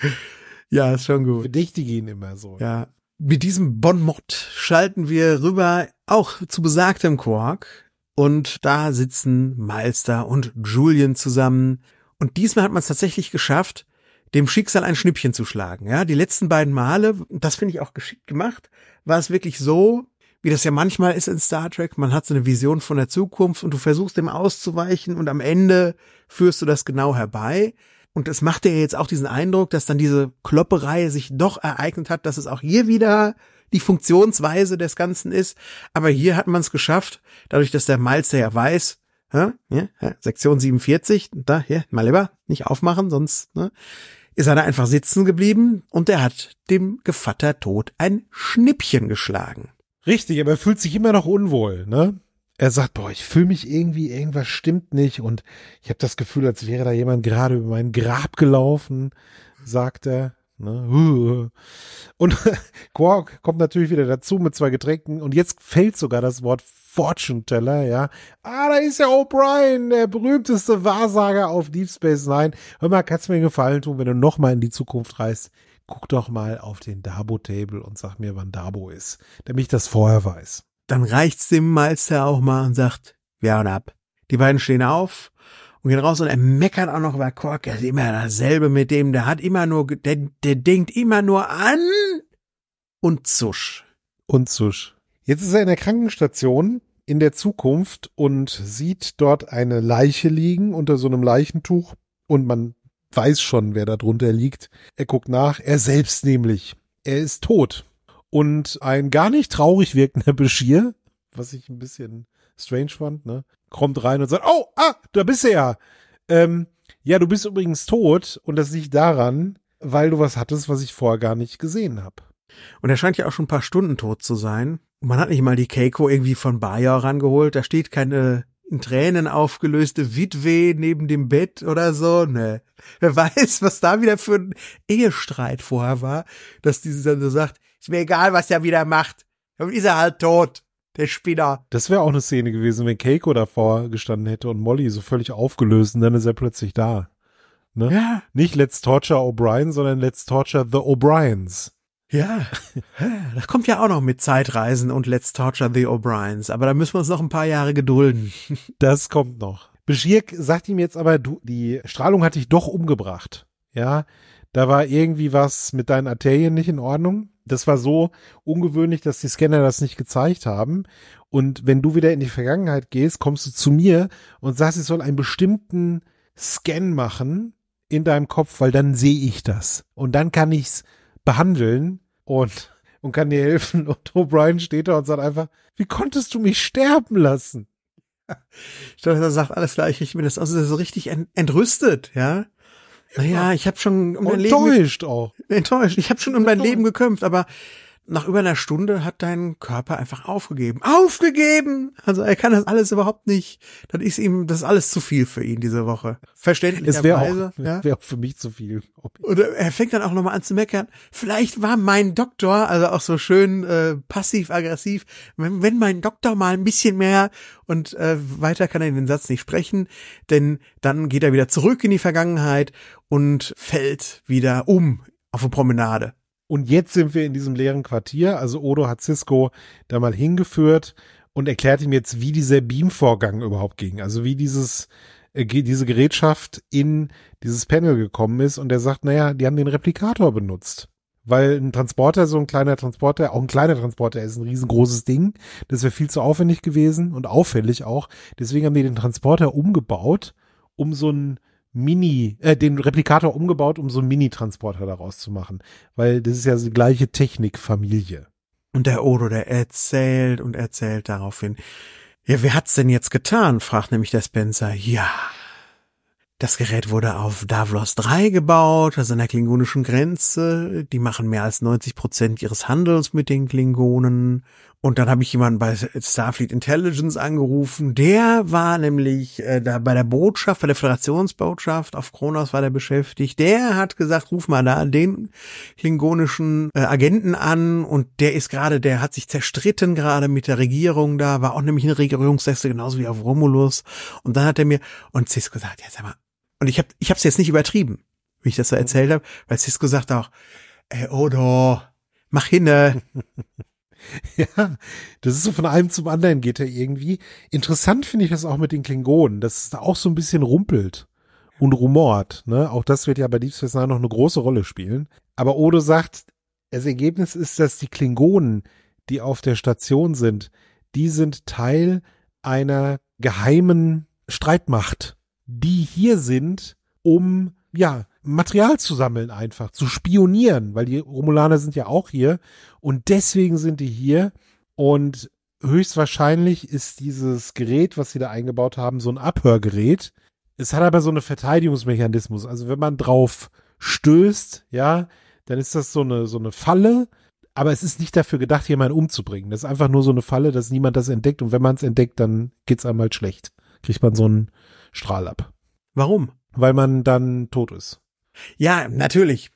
Ja, ist schon gut. Verdächtige ihn immer so. Ja. Mit diesem Bonmot schalten wir rüber auch zu besagtem Quark. Und da sitzen Malster und Julian zusammen. Und diesmal hat man es tatsächlich geschafft, dem Schicksal ein Schnippchen zu schlagen. Ja, die letzten beiden Male, das finde ich auch geschickt gemacht, war es wirklich so, wie das ja manchmal ist in Star Trek. Man hat so eine Vision von der Zukunft und du versuchst dem auszuweichen und am Ende führst du das genau herbei. Und es macht dir jetzt auch diesen Eindruck, dass dann diese Klopperei sich doch ereignet hat, dass es auch hier wieder die Funktionsweise des Ganzen ist. Aber hier hat man es geschafft, dadurch, dass der Miles ja weiß, ja, ja, Sektion 47, da, hier, mal lieber, nicht aufmachen, sonst, ne, ist er da einfach sitzen geblieben und er hat dem Gevatter Tod ein Schnippchen geschlagen. Richtig, aber er fühlt sich immer noch unwohl, ne? Er sagt, boah, ich fühle mich irgendwie, irgendwas stimmt nicht und ich habe das Gefühl, als wäre da jemand gerade über mein Grab gelaufen, sagt er. Ne? Und Quark kommt natürlich wieder dazu mit zwei Getränken und jetzt fällt sogar das Wort Fortune Teller, ja. Ah, da ist ja O'Brien, der berühmteste Wahrsager auf Deep Space Nine. Hör mal, kannst mir einen Gefallen tun, wenn du noch mal in die Zukunft reist? Guck doch mal auf den Dabo-Table und sag mir, wann Dabo ist, damit ich das vorher weiß. Dann reicht's dem Meister auch mal und sagt, wir hauen ab. Die beiden stehen auf und gehen raus und er meckert auch noch über Quark. Er ist immer dasselbe mit dem, der hat immer nur, der, der denkt immer nur an und zusch. Und zusch. Jetzt ist er in der Krankenstation in der Zukunft und sieht dort eine Leiche liegen unter so einem Leichentuch und man weiß schon, wer da drunter liegt. Er guckt nach, er selbst nämlich. Er ist tot. Und ein gar nicht traurig wirkender Beschir, was ich ein bisschen strange fand, ne, kommt rein und sagt, oh, ah, da bist du ja. Ähm, ja, du bist übrigens tot und das liegt daran, weil du was hattest, was ich vorher gar nicht gesehen habe. Und er scheint ja auch schon ein paar Stunden tot zu sein. Man hat nicht mal die Keiko irgendwie von Bayer rangeholt. Da steht keine in Tränen aufgelöste Witwe neben dem Bett oder so. Ne. Wer weiß, was da wieder für ein Ehestreit vorher war, dass diese dann so sagt, ist mir egal, was er wieder macht. Dann ist er halt tot. Der Spinner. Das wäre auch eine Szene gewesen, wenn Keiko davor gestanden hätte und Molly so völlig aufgelöst und dann ist er plötzlich da. Ne? Ja. Nicht Let's Torture O'Brien, sondern Let's Torture the O'Briens. Ja, das kommt ja auch noch mit Zeitreisen und Let's Torture the O'Briens, aber da müssen wir uns noch ein paar Jahre gedulden. Das kommt noch. Bashir sagt ihm jetzt aber, du, die Strahlung hat dich doch umgebracht. Ja, da war irgendwie was mit deinen Arterien nicht in Ordnung. Das war so ungewöhnlich, dass die Scanner das nicht gezeigt haben. Und wenn du wieder in die Vergangenheit gehst, kommst du zu mir und sagst, ich soll einen bestimmten Scan machen in deinem Kopf, weil dann sehe ich das. Und dann kann ich's behandeln und, und kann dir helfen. Und O'Brien steht da und sagt einfach, wie konntest du mich sterben lassen? Ich glaube, er sagt alles gleich. Ich bin das also so richtig entrüstet, ja. Naja, ich habe schon um mein Leben enttäuscht auch. Enttäuscht. Ich habe schon um mein Leben gekämpft, aber nach über einer Stunde hat dein Körper einfach aufgegeben. Aufgegeben! Also er kann das alles überhaupt nicht. Das ist ihm, das ist alles zu viel für ihn diese Woche. Verständlicherweise. Es wäre auch, ja. wär auch für mich zu viel. Oder er fängt dann auch nochmal an zu meckern. Vielleicht war mein Doktor, also auch so schön äh, passiv-aggressiv, wenn, wenn mein Doktor mal ein bisschen mehr und äh, weiter kann er den Satz nicht sprechen, denn dann geht er wieder zurück in die Vergangenheit und fällt wieder um auf eine Promenade. Und jetzt sind wir in diesem leeren Quartier. Also Odo hat Cisco da mal hingeführt und erklärt ihm jetzt, wie dieser Beam-Vorgang überhaupt ging. Also wie dieses, äh, diese Gerätschaft in dieses Panel gekommen ist. Und er sagt, naja, die haben den Replikator benutzt. Weil ein Transporter, so ein kleiner Transporter, auch ein kleiner Transporter ist ein riesengroßes Ding. Das wäre viel zu aufwendig gewesen und auffällig auch. Deswegen haben die den Transporter umgebaut, um so ein Mini, äh, den Replikator umgebaut, um so einen Mini-Transporter daraus zu machen. Weil das ist ja die gleiche Technikfamilie. Und der Odo, der erzählt und erzählt daraufhin. Ja, wer hat's denn jetzt getan? fragt nämlich der Spencer. Ja, das Gerät wurde auf Davlos 3 gebaut, also an der klingonischen Grenze. Die machen mehr als 90 Prozent ihres Handels mit den Klingonen. Und dann habe ich jemanden bei Starfleet Intelligence angerufen. Der war nämlich äh, da bei der Botschaft, bei der Föderationsbotschaft auf Kronos war der beschäftigt. Der hat gesagt, ruf mal da den klingonischen äh, Agenten an. Und der ist gerade, der hat sich zerstritten gerade mit der Regierung da, war auch nämlich eine Regierungswechsel, genauso wie auf Romulus. Und dann hat er mir, und Cisco gesagt, ja sag mal, und ich habe ich hab's jetzt nicht übertrieben, wie ich das so erzählt habe, weil Cisco sagt auch, ey Odo, mach hinne. Ja, das ist so von einem zum anderen geht er irgendwie. Interessant finde ich das auch mit den Klingonen, dass es da auch so ein bisschen rumpelt und rumort. Ne? Auch das wird ja bei Deep Space Nine noch eine große Rolle spielen. Aber Odo sagt, das Ergebnis ist, dass die Klingonen, die auf der Station sind, die sind Teil einer geheimen Streitmacht, die hier sind, um ja Material zu sammeln einfach, zu spionieren, weil die Romulaner sind ja auch hier und deswegen sind die hier und höchstwahrscheinlich ist dieses Gerät, was sie da eingebaut haben, so ein Abhörgerät. Es hat aber so eine Verteidigungsmechanismus. Also wenn man drauf stößt, ja, dann ist das so eine, so eine Falle, aber es ist nicht dafür gedacht, jemanden umzubringen. Das ist einfach nur so eine Falle, dass niemand das entdeckt und wenn man es entdeckt, dann geht's einem halt schlecht. Kriegt man so einen Strahl ab. Warum? Weil man dann tot ist. Ja, natürlich.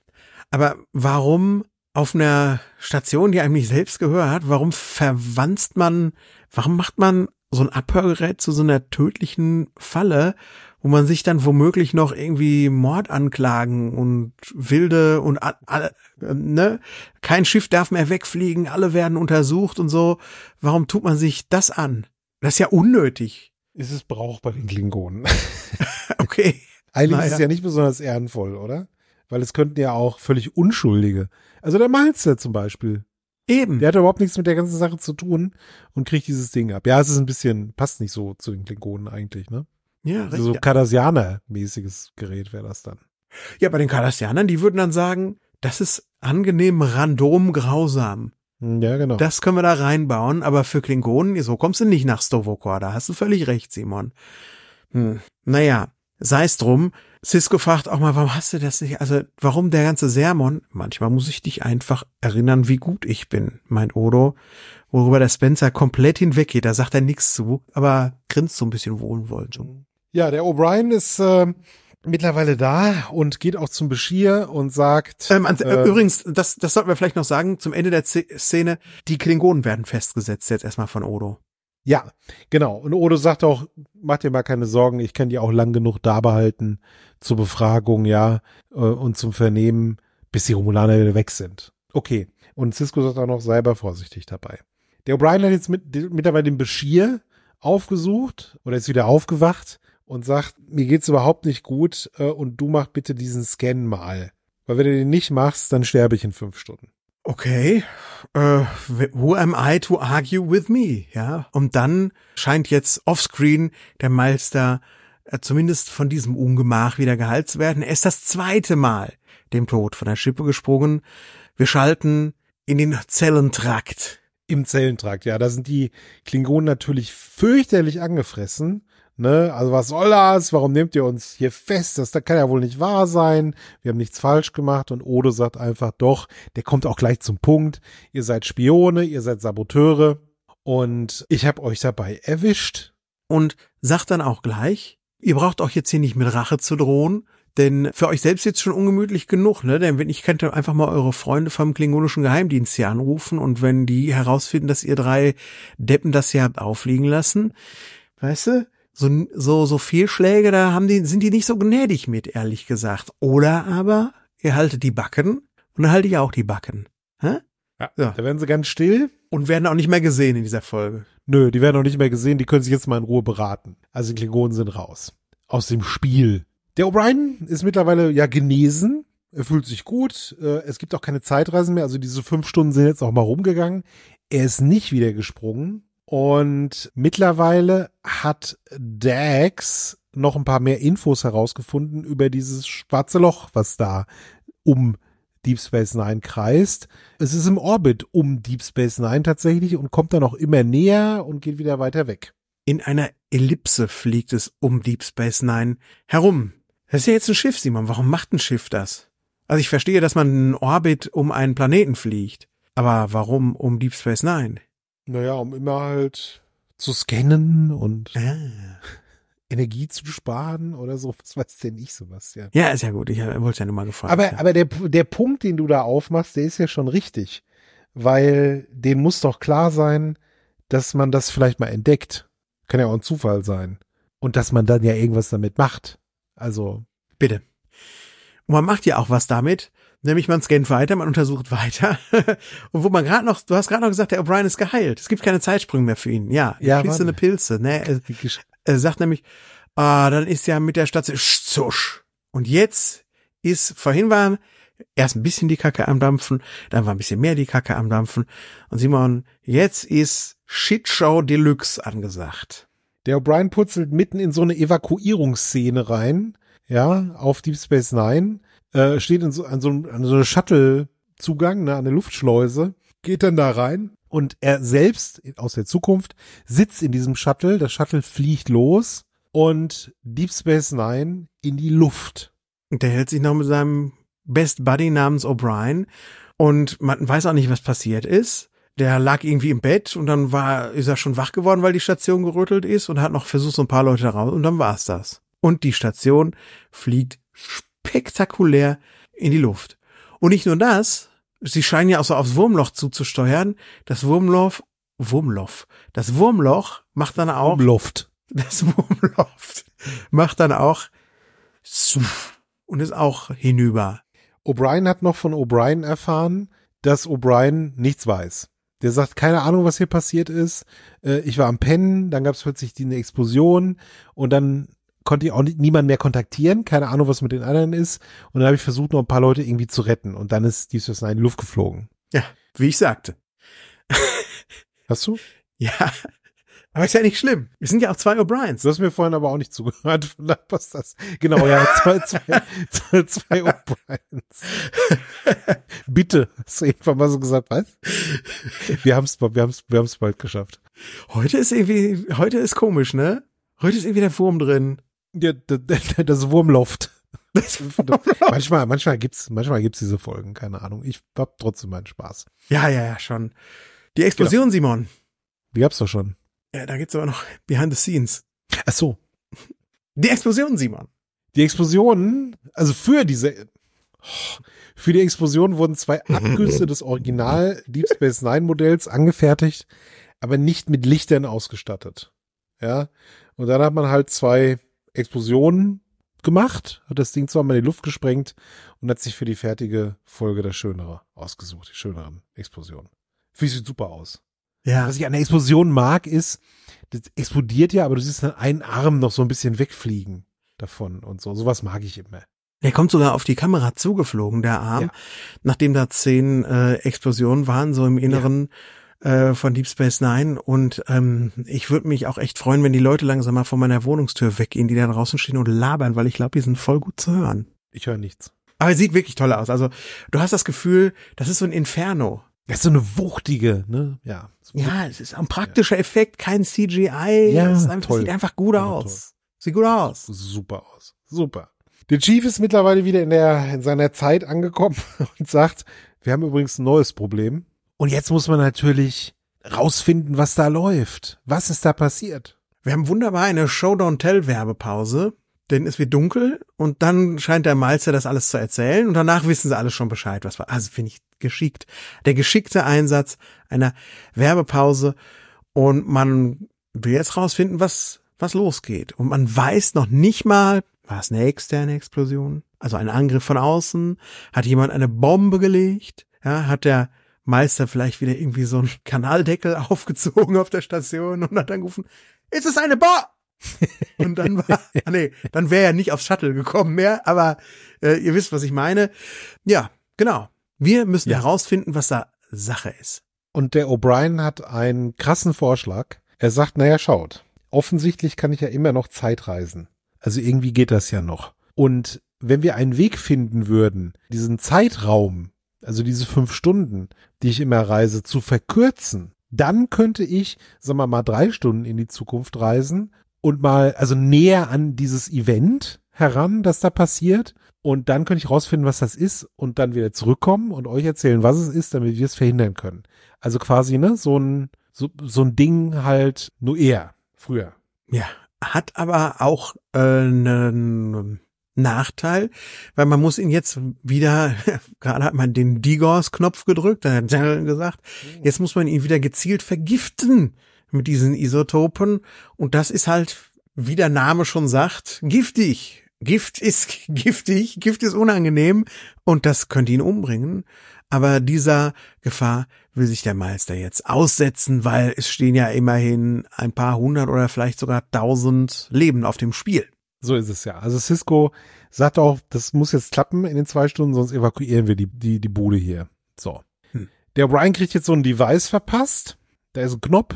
Aber warum auf einer Station, die einem nicht selbst gehört, warum verwanzt man, warum macht man so ein Abhörgerät zu so einer tödlichen Falle, wo man sich dann womöglich noch irgendwie Mordanklagen und wilde und alle, ne, kein Schiff darf mehr wegfliegen, alle werden untersucht und so. Warum tut man sich das an? Das ist ja unnötig. Ist es Brauch bei den Klingonen? okay. Eigentlich naja. ist es ja nicht besonders ehrenvoll, oder? Weil es könnten ja auch völlig Unschuldige. Also der Malzer zum Beispiel. Eben. Der hat überhaupt nichts mit der ganzen Sache zu tun und kriegt dieses Ding ab. Ja, es ist ein bisschen, passt nicht so zu den Klingonen eigentlich, ne? Ja, also so Cardassianer-mäßiges Gerät wäre das dann. Ja, bei den Cardassianern, die würden dann sagen, das ist angenehm random grausam. Hm, ja, genau. Das können wir da reinbauen, aber für Klingonen, so kommst du nicht nach Stovokor, da hast du völlig recht, Simon. Hm. Naja, sei es drum. Cisco fragt auch mal, warum hast du das nicht? Also, warum der ganze Sermon? Manchmal muss ich dich einfach erinnern, wie gut ich bin, meint Odo, worüber der Spencer komplett hinweggeht. Da sagt er nichts zu, aber grinst so ein bisschen wohlwollend. Ja, der O'Brien ist äh, mittlerweile da und geht auch zum Beschir und sagt. Ähm, äh, übrigens, das, das sollten wir vielleicht noch sagen, zum Ende der Szene, die Klingonen werden festgesetzt jetzt erstmal von Odo. Ja, genau. Und Odo sagt auch, mach dir mal keine Sorgen, ich kann die auch lang genug da behalten zur Befragung, ja, äh, und zum Vernehmen, bis die Romulaner wieder weg sind. Okay. Und Cisco sagt auch noch, sei aber vorsichtig dabei. Der O'Brien hat jetzt mit, mittlerweile den Beschir aufgesucht oder ist wieder aufgewacht und sagt, mir geht's überhaupt nicht gut äh, und du mach bitte diesen Scan mal. Weil wenn du den nicht machst, dann sterbe ich in fünf Stunden. Okay, uh, who am I to argue with me? Ja, und dann scheint jetzt offscreen der Meister äh, zumindest von diesem Ungemach wieder geheilt zu werden. Er ist das zweite Mal dem Tod von der Schippe gesprungen. Wir schalten in den Zellentrakt Im Zellentrakt, ja. Da sind die Klingonen natürlich fürchterlich angefressen. Ne? Also was soll das? Warum nehmt ihr uns hier fest? Das, das kann ja wohl nicht wahr sein. Wir haben nichts falsch gemacht. Und Odo sagt einfach doch, der kommt auch gleich zum Punkt. Ihr seid Spione, ihr seid Saboteure. Und ich habe euch dabei erwischt. Und sagt dann auch gleich, ihr braucht auch jetzt hier nicht mit Rache zu drohen. Denn für euch selbst jetzt schon ungemütlich genug, ne? Denn wenn ich könnte einfach mal eure Freunde vom klingonischen Geheimdienst hier anrufen und wenn die herausfinden, dass ihr drei Deppen das hier habt aufliegen lassen, weißt du, so, so, so Fehlschläge, da haben die, sind die nicht so gnädig mit, ehrlich gesagt. Oder aber ihr haltet die Backen und dann halte ich auch die Backen. Hä? Ja, so. Da werden sie ganz still. Und werden auch nicht mehr gesehen in dieser Folge. Nö, die werden auch nicht mehr gesehen, die können sich jetzt mal in Ruhe beraten. Also die Klingonen sind raus. Aus dem Spiel. Der O'Brien ist mittlerweile ja genesen. Er fühlt sich gut. Äh, es gibt auch keine Zeitreisen mehr. Also diese fünf Stunden sind jetzt auch mal rumgegangen. Er ist nicht wieder gesprungen. Und mittlerweile hat Dax noch ein paar mehr Infos herausgefunden über dieses schwarze Loch, was da um Deep Space Nine kreist. Es ist im Orbit um Deep Space Nine tatsächlich und kommt dann auch immer näher und geht wieder weiter weg. In einer Ellipse fliegt es um Deep Space Nine herum. Das ist ja jetzt ein Schiff, Simon. Warum macht ein Schiff das? Also ich verstehe, dass man einen Orbit um einen Planeten fliegt. Aber warum um Deep Space Nine? Naja, um immer halt zu scannen und ah. Energie zu sparen oder so. Was weiß denn ich, Sebastian? Ja, ist ja gut. Ich wollte es ja nur mal gefragt. Aber, ja. aber der, der Punkt, den du da aufmachst, der ist ja schon richtig. Weil dem muss doch klar sein, dass man das vielleicht mal entdeckt. Kann ja auch ein Zufall sein. Und dass man dann ja irgendwas damit macht. Also. Bitte. Und man macht ja auch was damit. Nämlich man scannt weiter, man untersucht weiter. und wo man gerade noch, du hast gerade noch gesagt, der O'Brien ist geheilt. Es gibt keine Zeitsprünge mehr für ihn. Ja, ja eine Pilze. Ne? Er, er sagt nämlich, ah, dann ist ja mit der Station zusch. Und jetzt ist, vorhin war erst ein bisschen die Kacke am Dampfen, dann war ein bisschen mehr die Kacke am Dampfen. Und Simon, jetzt ist Shitshow Deluxe angesagt. Der O'Brien putzelt mitten in so eine Evakuierungsszene rein, ja, auf Deep Space Nine äh, steht in so, an so, an so einem Shuttle-Zugang, ne, an der Luftschleuse, geht dann da rein und er selbst aus der Zukunft sitzt in diesem Shuttle, das Shuttle fliegt los und Deep Space Nine in die Luft. Der hält sich noch mit seinem Best Buddy namens O'Brien und man weiß auch nicht, was passiert ist. Der lag irgendwie im Bett und dann war, ist er schon wach geworden, weil die Station gerüttelt ist und hat noch versucht, so ein paar Leute raus und dann war's das. Und die Station fliegt spektakulär in die Luft. Und nicht nur das, sie scheinen ja auch so aufs Wurmloch zuzusteuern. Das Wurmloch, Wurmloch, das Wurmloch macht dann auch, Luft. Das Wurmloch macht dann auch und ist auch hinüber. O'Brien hat noch von O'Brien erfahren, dass O'Brien nichts weiß. Der sagt, keine Ahnung, was hier passiert ist. Äh, ich war am Pennen, dann gab es plötzlich die eine Explosion und dann konnte ich auch nicht, niemand mehr kontaktieren, keine Ahnung, was mit den anderen ist. Und dann habe ich versucht, noch ein paar Leute irgendwie zu retten. Und dann ist dieses in die Luft geflogen. Ja, wie ich sagte. Hast du? Ja. Aber ist ja nicht schlimm. Wir sind ja auch zwei O'Briens. Du hast mir vorhin aber auch nicht zugehört. Von daher passt das. Genau, ja, zwei, zwei, zwei, zwei O'Briens. Bitte. Hast du irgendwann mal so gesagt, was? Wir haben es wir haben's, wir haben's bald geschafft. Heute ist irgendwie, heute ist komisch, ne? Heute ist irgendwie der Wurm drin. Ja, das Wurmloft. Das manchmal, manchmal gibt's, manchmal gibt's diese Folgen, keine Ahnung. Ich hab trotzdem meinen Spaß. Ja, ja, ja, schon. Die Explosion, genau. Simon. Die gab's doch schon. Ja, da gibt's aber noch Behind the Scenes. Ach so. Die Explosion, Simon. Die Explosion, also für diese, für die Explosion wurden zwei Abgüsse des Original Deep Space Nine Modells angefertigt, aber nicht mit Lichtern ausgestattet. Ja. Und dann hat man halt zwei Explosionen gemacht, hat das Ding zwar mal in die Luft gesprengt und hat sich für die fertige Folge das Schönere ausgesucht, die schöneren Explosionen. Fühlt sich super aus. Ja. Was ich an der Explosion mag, ist, das explodiert ja, aber du siehst dann einen Arm noch so ein bisschen wegfliegen davon und so. Sowas mag ich immer. Der kommt sogar auf die Kamera zugeflogen, der Arm, ja. nachdem da zehn äh, Explosionen waren, so im Inneren. Ja äh, von Deep Space Nine und ähm, ich würde mich auch echt freuen, wenn die Leute langsam mal von meiner Wohnungstür weggehen, die da draußen stehen und labern, weil ich glaube, die sind voll gut zu hören. Ich höre nichts. Aber es sieht wirklich toll aus. Also du hast das Gefühl, das ist so ein Inferno. Das ist so eine wuchtige, ne? Ja. Ja, es ist ein praktischer Effekt, kein CGI. Ja, es einfach, toll. sieht einfach gut Ja, aus. Sieht gut aus. super aus. Super. Der Chief ist mittlerweile wieder in der, in seiner Zeit angekommen und sagt, wir haben übrigens ein neues Problem. Und jetzt muss man natürlich rausfinden, was da läuft. Was ist da passiert? Wir haben wunderbar eine Show-Don't-Tell-Werbepause, denn es wird dunkel und dann scheint der Malzer das alles zu erzählen und danach wissen sie alles schon Bescheid, was war. Also finde ich geschickt. Der geschickte Einsatz einer Werbepause und man will jetzt rausfinden, was, was losgeht. Und man weiß noch nicht mal, war es eine externe Explosion? Also ein Angriff von außen? Hat jemand eine Bombe gelegt? Ja, hat der Meister vielleicht wieder irgendwie so einen Kanaldeckel aufgezogen auf der Station und hat dann gerufen, ist es eine Bar? Und dann war, ah, nee, dann wäre er nicht aufs Shuttle gekommen mehr, aber äh, ihr wisst, was ich meine. Ja, genau. Wir müssen Ja. herausfinden, was da Sache ist. Und der O'Brien hat einen krassen Vorschlag. Er sagt, naja, schaut, offensichtlich kann ich ja immer noch Zeit reisen. Also irgendwie geht das ja noch. Und wenn wir einen Weg finden würden, diesen Zeitraum, also diese fünf Stunden, die ich immer reise, zu verkürzen, dann könnte ich, sagen wir mal, drei Stunden in die Zukunft reisen und mal, also näher an dieses Event heran, das da passiert. Und dann könnte ich rausfinden, was das ist und dann wieder zurückkommen und euch erzählen, was es ist, damit wir es verhindern können. Also quasi, ne, so ein, so, so ein Ding halt nur eher, früher. Ja, hat aber auch äh, Nachteil, weil man muss ihn jetzt wieder, gerade hat man den Digos-Knopf gedrückt, dann hat er gesagt, jetzt muss man ihn wieder gezielt vergiften mit diesen Isotopen und das ist halt, wie der Name schon sagt, giftig. Gift ist giftig, Gift ist unangenehm und das könnte ihn umbringen. Aber dieser Gefahr will sich der Meister jetzt aussetzen, weil es stehen ja immerhin ein paar hundert oder vielleicht sogar tausend Leben auf dem Spiel. So ist es ja. Also Cisco sagt auch, das muss jetzt klappen in den zwei Stunden, sonst evakuieren wir die, die, die Bude hier. So. Hm. Der Brian kriegt jetzt so ein Device verpasst. Da ist ein Knopf,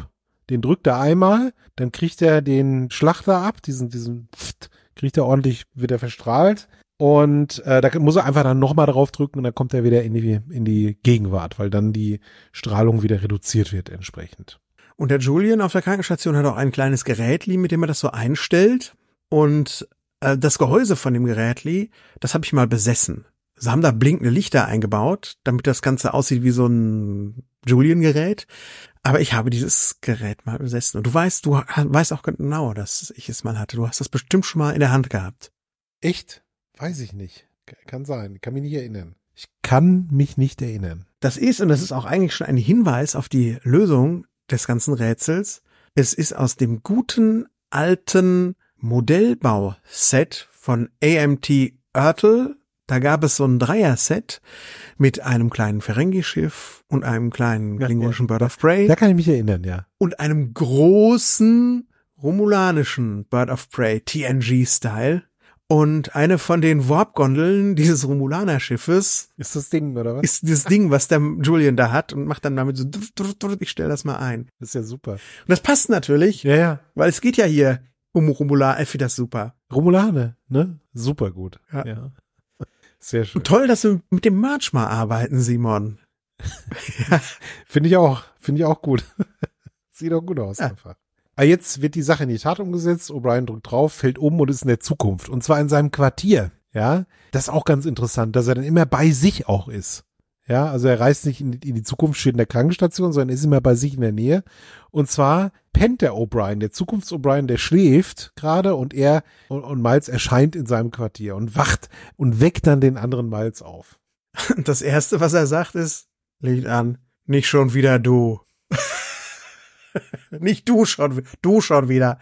den drückt er einmal, dann kriegt er den Schlachter ab, diesen, diesen, Pft, kriegt er ordentlich, wird er verstrahlt. Und äh, da muss er einfach dann nochmal drauf drücken und dann kommt er wieder in die, in die Gegenwart, weil dann die Strahlung wieder reduziert wird entsprechend. Und der Julian auf der Krankenstation hat auch ein kleines Gerätli, mit dem er das so einstellt. Und äh, das Gehäuse von dem Gerätli, das habe ich mal besessen. Sie haben da blinkende Lichter eingebaut, damit das Ganze aussieht wie so ein Julian-Gerät. Aber ich habe dieses Gerät mal besessen. Und du weißt, du weißt auch genau, dass ich es mal hatte. Du hast das bestimmt schon mal in der Hand gehabt. Echt? Weiß ich nicht. Kann sein. Kann mich nicht erinnern. Ich kann mich nicht erinnern. Das ist, und das ist auch eigentlich schon ein Hinweis auf die Lösung des ganzen Rätsels. Es ist aus dem guten alten Modellbauset von AMT Oertel. Da gab es so ein Dreier-Set mit einem kleinen Ferengi-Schiff und einem kleinen Ja, klingonischen Bird of Prey Da kann ich mich erinnern, ja. und einem großen romulanischen Bird of Prey TNG-Style. Und eine von den Warp-Gondeln dieses Romulaner-Schiffes Ist das Ding, oder was? ist dieses Ding, was der Julian da hat und macht dann damit so, ich stell das mal ein. Das ist ja super. Und das passt natürlich, Ja, ja. weil es geht ja hier um Romulan. Ich finde das super. Romulane, ne? Super gut. Ja. Sehr schön. Und toll, dass wir mit dem Merch mal arbeiten, Simon. Finde ich auch. Finde ich auch gut. Sieht auch gut aus Ja. einfach. Aber jetzt wird die Sache in die Tat umgesetzt. O'Brien drückt drauf, fällt um und ist in der Zukunft. Und zwar in seinem Quartier. Ja. Das ist auch ganz interessant, dass er dann immer bei sich auch ist. Ja, also er reist nicht in die, in die Zukunft, steht in der Krankenstation, sondern ist immer bei sich in der Nähe. Und zwar pennt der O'Brien, der Zukunfts-O'Brien, der schläft gerade und er und, und Miles erscheint in seinem Quartier und wacht und weckt dann den anderen Miles auf. Das erste, was er sagt, ist, liegt an, nicht schon wieder du. nicht du schon, du schon wieder.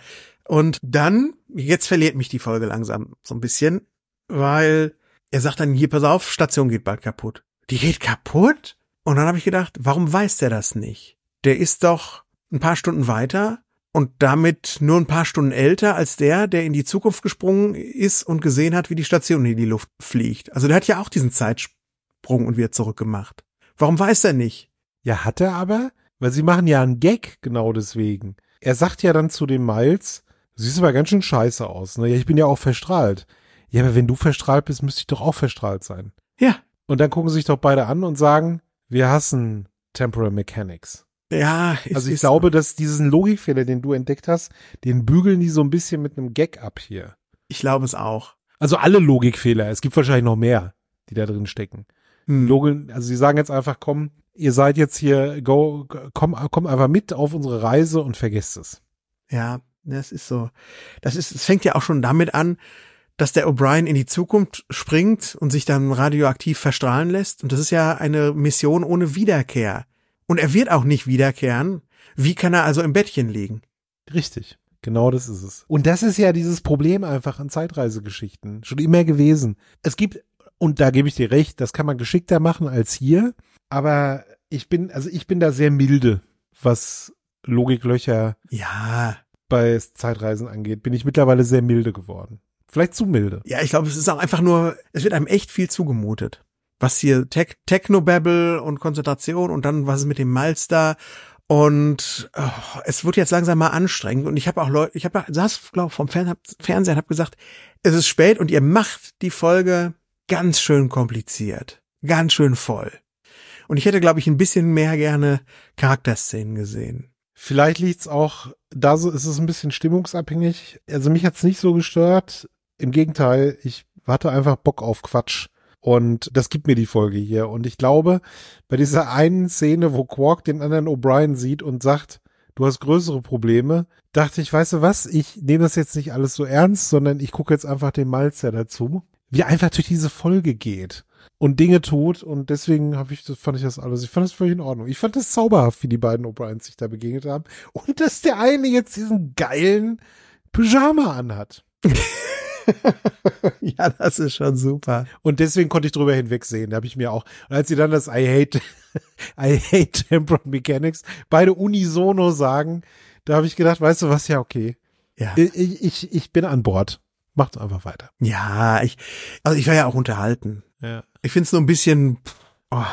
Und dann, jetzt verliert mich die Folge langsam so ein bisschen, weil er sagt dann, hier, pass auf, Station geht bald kaputt. Die geht kaputt? Und dann habe ich gedacht, warum weiß der das nicht? Der ist doch ein paar Stunden weiter und damit nur ein paar Stunden älter als der, der in die Zukunft gesprungen ist und gesehen hat, wie die Station in die Luft fliegt. Also der hat ja auch diesen Zeitsprung und wieder zurückgemacht. Warum weiß er nicht? Ja, hat er aber, weil sie machen ja einen Gag genau deswegen. Er sagt ja dann zu dem Miles, du siehst aber ganz schön scheiße aus. Ne? Ja, ich bin ja auch verstrahlt. Ja, aber wenn du verstrahlt bist, müsste ich doch auch verstrahlt sein. Ja, Und dann gucken sie sich doch beide an und sagen, wir hassen Temporal Mechanics. Ja, Also ich glaube, dass diesen Logikfehler, den du entdeckt hast, den bügeln die so ein bisschen mit einem Gag ab hier. ich glaube es auch. Also alle Logikfehler. Es gibt wahrscheinlich noch mehr, die da drin stecken. Hm. Logeln, also sie sagen jetzt einfach, komm, ihr seid jetzt hier, go, komm, komm einfach mit auf unsere Reise und vergesst es. Ja, das ist so. Das ist, es fängt ja auch schon damit an, dass der O'Brien in die Zukunft springt und sich dann radioaktiv verstrahlen lässt. Und das ist ja eine Mission ohne Wiederkehr. Und er wird auch nicht wiederkehren. Wie kann er also im Bettchen liegen? Richtig. Genau das ist es. Und das ist ja dieses Problem einfach an Zeitreisegeschichten. Schon immer gewesen. Es gibt, und da gebe ich dir recht, das kann man geschickter machen als hier. Aber ich bin, also ich bin da sehr milde, was Logiklöcher Ja, bei Zeitreisen angeht. Bin ich mittlerweile sehr milde geworden. Vielleicht zu milde. ja, ich glaube, es ist auch einfach nur, es wird einem echt viel zugemutet. Was hier Tech, Technobabble und Konzentration und dann was ist mit dem Malster und oh, es wird jetzt langsam mal anstrengend und ich habe auch Leute, ich habe saß glaube vom Fern, hab, Fernseher und habe gesagt, es ist spät und ihr macht die Folge ganz schön kompliziert, ganz schön voll. Und ich hätte glaube ich ein bisschen mehr gerne Charakterszenen gesehen. Vielleicht liegt's auch, da so ist es ein bisschen stimmungsabhängig. Also mich hat's nicht so gestört. Im Gegenteil, ich hatte einfach Bock auf Quatsch. Und das gibt mir die Folge hier. Und ich glaube, bei dieser einen Szene, wo Quark den anderen O'Brien sieht und sagt, du hast größere Probleme, dachte ich, weißt du was, ich nehme das jetzt nicht alles so ernst, sondern ich gucke jetzt einfach den Malzer dazu, wie er einfach durch diese Folge geht und Dinge tut. Und deswegen habe ich fand ich das alles, ich fand das völlig in Ordnung. Ich fand das zauberhaft, wie die beiden O'Briens sich da begegnet haben. Und dass der eine jetzt diesen geilen Pyjama anhat. ja, das ist schon super. Und deswegen konnte ich drüber hinwegsehen. Da habe ich mir auch, und als sie dann das I hate, I hate Temporal Mechanics, beide unisono sagen, da habe ich gedacht, weißt du was, ja, okay. Ja. Ich, ich, ich bin an Bord. Macht einfach weiter. Ja, ich, also ich war ja auch unterhalten. Ja. Ich finde es nur ein bisschen. Oh.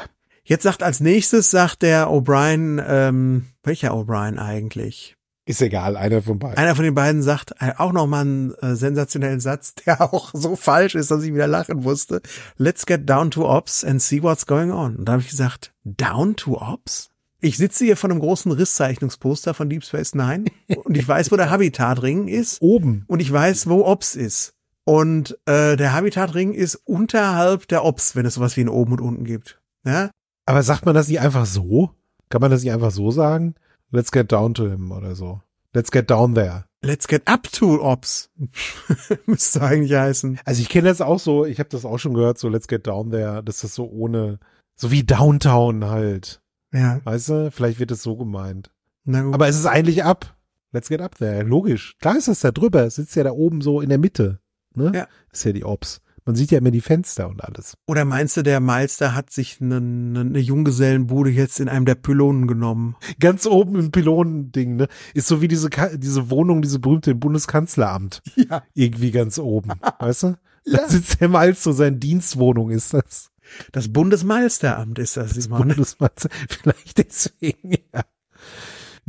Jetzt sagt als nächstes, sagt der O'Brien, ähm, welcher O'Brien eigentlich? Ist egal, einer von beiden. Einer von den beiden sagt auch nochmal einen äh, sensationellen Satz, der auch so falsch ist, dass ich wieder lachen musste. Let's get down to ops and see what's going on. Und da habe ich gesagt, down to ops? Ich sitze hier vor einem großen Risszeichnungsposter von Deep Space Nine und ich weiß, wo der Habitatring ist Oben. und ich weiß, wo Ops ist. Und äh, der Habitatring ist unterhalb der Ops, wenn es sowas wie ein Oben und Unten gibt. Ja? Aber sagt man das nicht einfach so? Kann man das nicht einfach so sagen? Let's get down to him oder so. Let's get down there. Let's get up to Ops. Müsste eigentlich heißen. Also ich kenne das auch so, ich habe das auch schon gehört, so Let's get down there, dass das so ohne, so wie Downtown halt. Ja, Weißt du, vielleicht wird es so gemeint. na gut. Aber es ist eigentlich ab. Let's get up there. Logisch. Klar ist das da drüber. Es sitzt ja da oben so in der Mitte. Ne? Ja. Ist ja die Ops. Man sieht ja immer die Fenster und alles. Oder meinst du, der Meister hat sich eine, eine, eine Junggesellenbude jetzt in einem der Pylonen genommen? Ganz oben im Pylonending, ne? Ist so wie diese, diese Wohnung, diese berühmte im Bundeskanzleramt. Ja. Irgendwie ganz oben. weißt du? Da Ja. sitzt der so, seine Dienstwohnung ist das. Das Bundesmeisteramt ist das, Simon. Bundesmeister. Vielleicht deswegen, ja.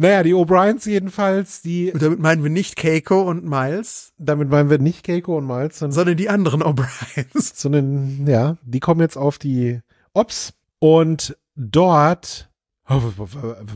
Naja, die O'Briens jedenfalls, die, Und damit meinen wir nicht Keiko und Miles, damit meinen wir nicht Keiko und Miles, sondern sondern die anderen O'Briens. sondern ja, die kommen jetzt auf die Ops. Und dort, oh,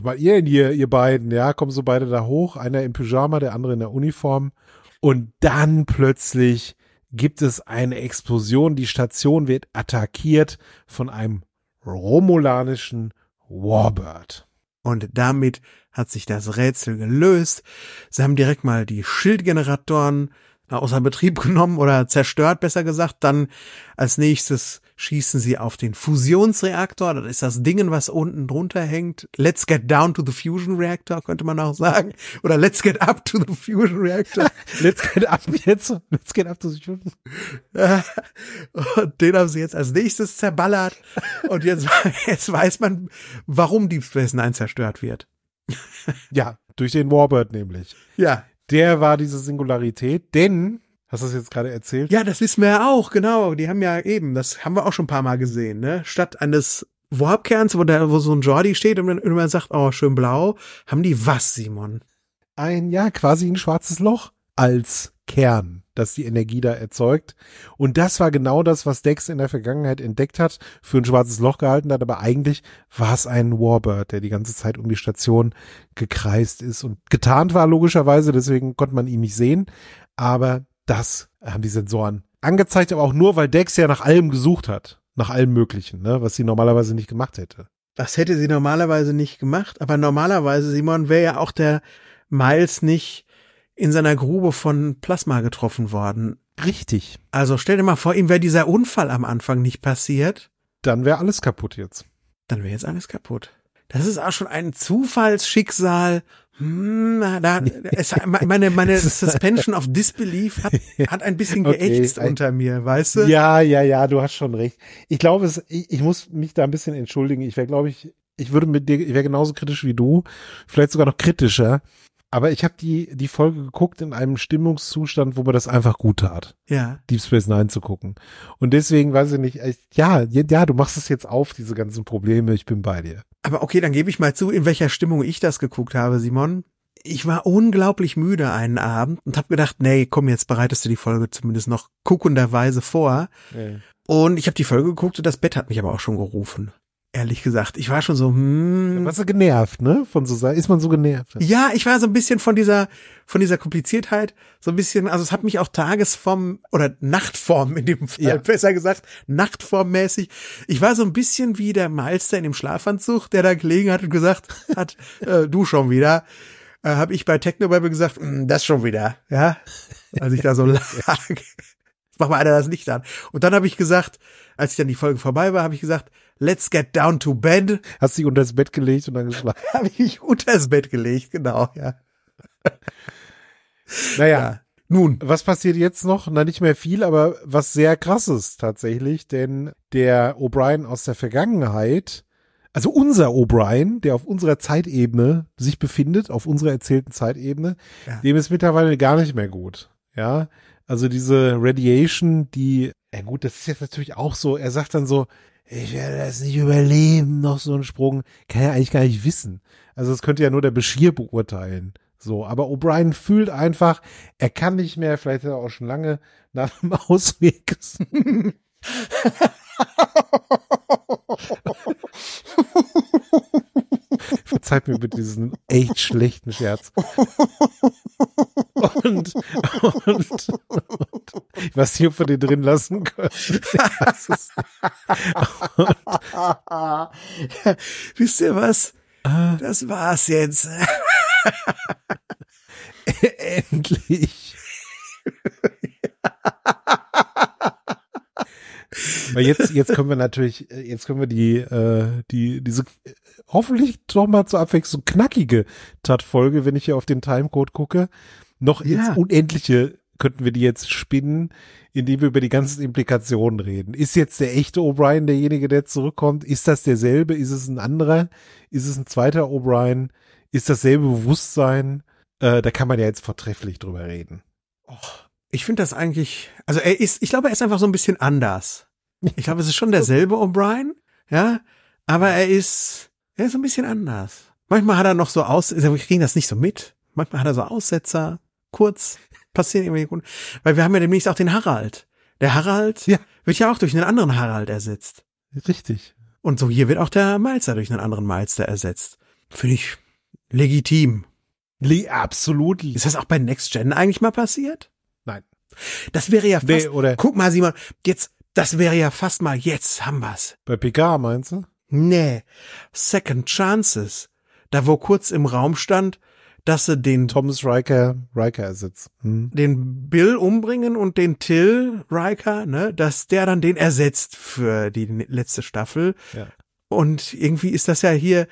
mal ihr, ihr, ihr beiden, ja, kommen so beide da hoch, einer im Pyjama, der andere in der Uniform. Und dann plötzlich gibt es eine Explosion, die Station wird attackiert von einem romulanischen Warbird. Und damit hat sich das Rätsel gelöst. Sie haben direkt mal die Schildgeneratoren außer Betrieb genommen oder zerstört, besser gesagt. Dann als nächstes schießen sie auf den Fusionsreaktor. Das ist das Ding, was unten drunter hängt. Let's get down to the fusion reactor, könnte man auch sagen. Oder let's get up to the fusion reactor. Let's get up jetzt, let's get up to the shooting. Und den haben sie jetzt als nächstes zerballert. Und jetzt, jetzt weiß man, warum Deep Space Nine zerstört wird. Ja, durch den Warbird nämlich. Ja, Der war diese Singularität, denn, hast du es jetzt gerade erzählt? Ja, das wissen wir ja auch, genau. Die haben ja eben, das haben wir auch schon ein paar Mal gesehen, ne? Statt eines Warpkerns, wo da, wo so ein Jordi steht und dann immer sagt, oh, schön blau, haben die was, Simon? Ein, ja, quasi ein schwarzes Loch als Kern. Das die Energie da erzeugt. Und das war genau das, was Dex in der Vergangenheit entdeckt hat, für ein schwarzes Loch gehalten hat, aber eigentlich war es ein Warbird, der die ganze Zeit um die Station gekreist ist und getarnt war logischerweise, deswegen konnte man ihn nicht sehen. Aber das haben die Sensoren angezeigt, aber auch nur, weil Dex ja nach allem gesucht hat. Nach allem Möglichen, ne, was sie normalerweise nicht gemacht hätte. Das hätte sie normalerweise nicht gemacht, aber normalerweise, Simon, wäre ja auch der Miles nicht in seiner Grube von Plasma getroffen worden. Richtig. Also stell dir mal vor, ihm wäre dieser Unfall am Anfang nicht passiert. Dann wäre alles kaputt jetzt. Dann wäre jetzt alles kaputt. Das ist auch schon ein Zufallsschicksal. Hm, da, es, meine, meine Suspension of Disbelief hat, hat ein bisschen geächtzt okay. unter mir, weißt du? Ja, ja, ja, du hast schon recht. Ich glaube, es, ich, ich muss mich da ein bisschen entschuldigen. Ich wäre, glaube ich, ich würde mit dir, ich wäre genauso kritisch wie du, vielleicht sogar noch kritischer. Aber ich habe die, die Folge geguckt in einem Stimmungszustand, wo mir das einfach gut tat. Ja. Deep Space Nine zu gucken. Und deswegen weiß ich nicht, ja, ja, du machst es jetzt auf, diese ganzen Probleme, ich bin bei dir. Aber okay, dann gebe ich mal zu, in welcher Stimmung ich das geguckt habe, Simon. Ich war unglaublich müde einen Abend und habe gedacht, nee, komm, jetzt bereitest du die Folge zumindest noch guckenderweise vor. Ja. Und ich habe die Folge geguckt und das Bett hat mich aber auch schon gerufen ehrlich gesagt. Ich war schon so, hm. Warst du genervt, ne? Von so ist man so genervt. Ja, ich war so ein bisschen von dieser, von dieser Kompliziertheit, so ein bisschen, also es hat mich auch Tagesform oder Nachtform in dem Fall, ja. besser gesagt, Nachtformmäßig. Ich war so ein bisschen wie der Meister in dem Schlafanzug, der da gelegen hat und gesagt hat, äh, du schon wieder. Äh, habe ich bei Technobabble gesagt, hm, das schon wieder, ja? Als ich da so lag. Mach mal einer das Licht an. Und dann habe ich gesagt, als ich dann die Folge vorbei war, habe ich gesagt, let's get down to bed. Hast du dich unter das Bett gelegt und dann geschlafen? habe ich mich unter das Bett gelegt, genau, ja. naja. Ja. Nun, was passiert jetzt noch? Na, nicht mehr viel, aber was sehr krasses tatsächlich, denn der O'Brien aus der Vergangenheit, also unser O'Brien, der auf unserer Zeitebene sich befindet, auf unserer erzählten Zeitebene, ja. dem ist mittlerweile gar nicht mehr gut. Ja, also diese Radiation, die, ja gut, das ist jetzt natürlich auch so, er sagt dann so, ich werde das nicht überleben, noch so ein Sprung, kann er eigentlich gar nicht wissen. Also das könnte ja nur der Beschir beurteilen. So, aber O'Brien fühlt einfach, er kann nicht mehr, vielleicht hat er auch schon lange nach dem Ausweg. Verzeiht mir bitte diesen echt schlechten Scherz. Und, und, und ich weiß nicht, ob wir den drin lassen können. Wisst ihr was? Das war's jetzt. Endlich. Weil jetzt, jetzt können wir natürlich, jetzt können wir die, äh, die, diese hoffentlich doch mal zur Abwechslung knackige Tat-Folge, wenn ich hier auf den Timecode gucke, noch ja. ins Unendliche könnten wir die jetzt spinnen, indem wir über die ganzen Implikationen reden. Ist jetzt der echte O'Brien derjenige, der zurückkommt? Ist das derselbe? Ist es ein anderer? Ist es ein zweiter O'Brien? Ist dasselbe Bewusstsein? Äh, da kann man ja jetzt vortrefflich drüber reden. Och, ich finde das eigentlich, also er ist, ich glaube, er ist einfach so ein bisschen anders. Ich glaube, es ist schon derselbe O'Brien, ja, aber er ist, er ist ein bisschen anders. Manchmal hat er noch so aus, wir kriegen das nicht so mit. Manchmal hat er so Aussetzer, kurz, passieren irgendwie, weil wir haben ja demnächst auch den Harald. Der Harald ja. wird ja auch durch einen anderen Harald ersetzt. Richtig. Und so hier wird auch der Malzer durch einen anderen Malzer ersetzt. Finde ich legitim. Le absolut. Ist das auch bei Next Gen eigentlich mal passiert? Nein. Das wäre ja fast, nee, oder guck mal Simon, jetzt, das wäre ja fast mal, jetzt haben wir's. Bei PK meinst du? Nee, Second Chances. Da wo kurz im Raum stand, dass sie den Thomas Riker, Riker ersetzt. Hm. Den Bill umbringen und den Till Riker, ne, dass der dann den ersetzt für die letzte Staffel. Ja. Und irgendwie ist das ja hier,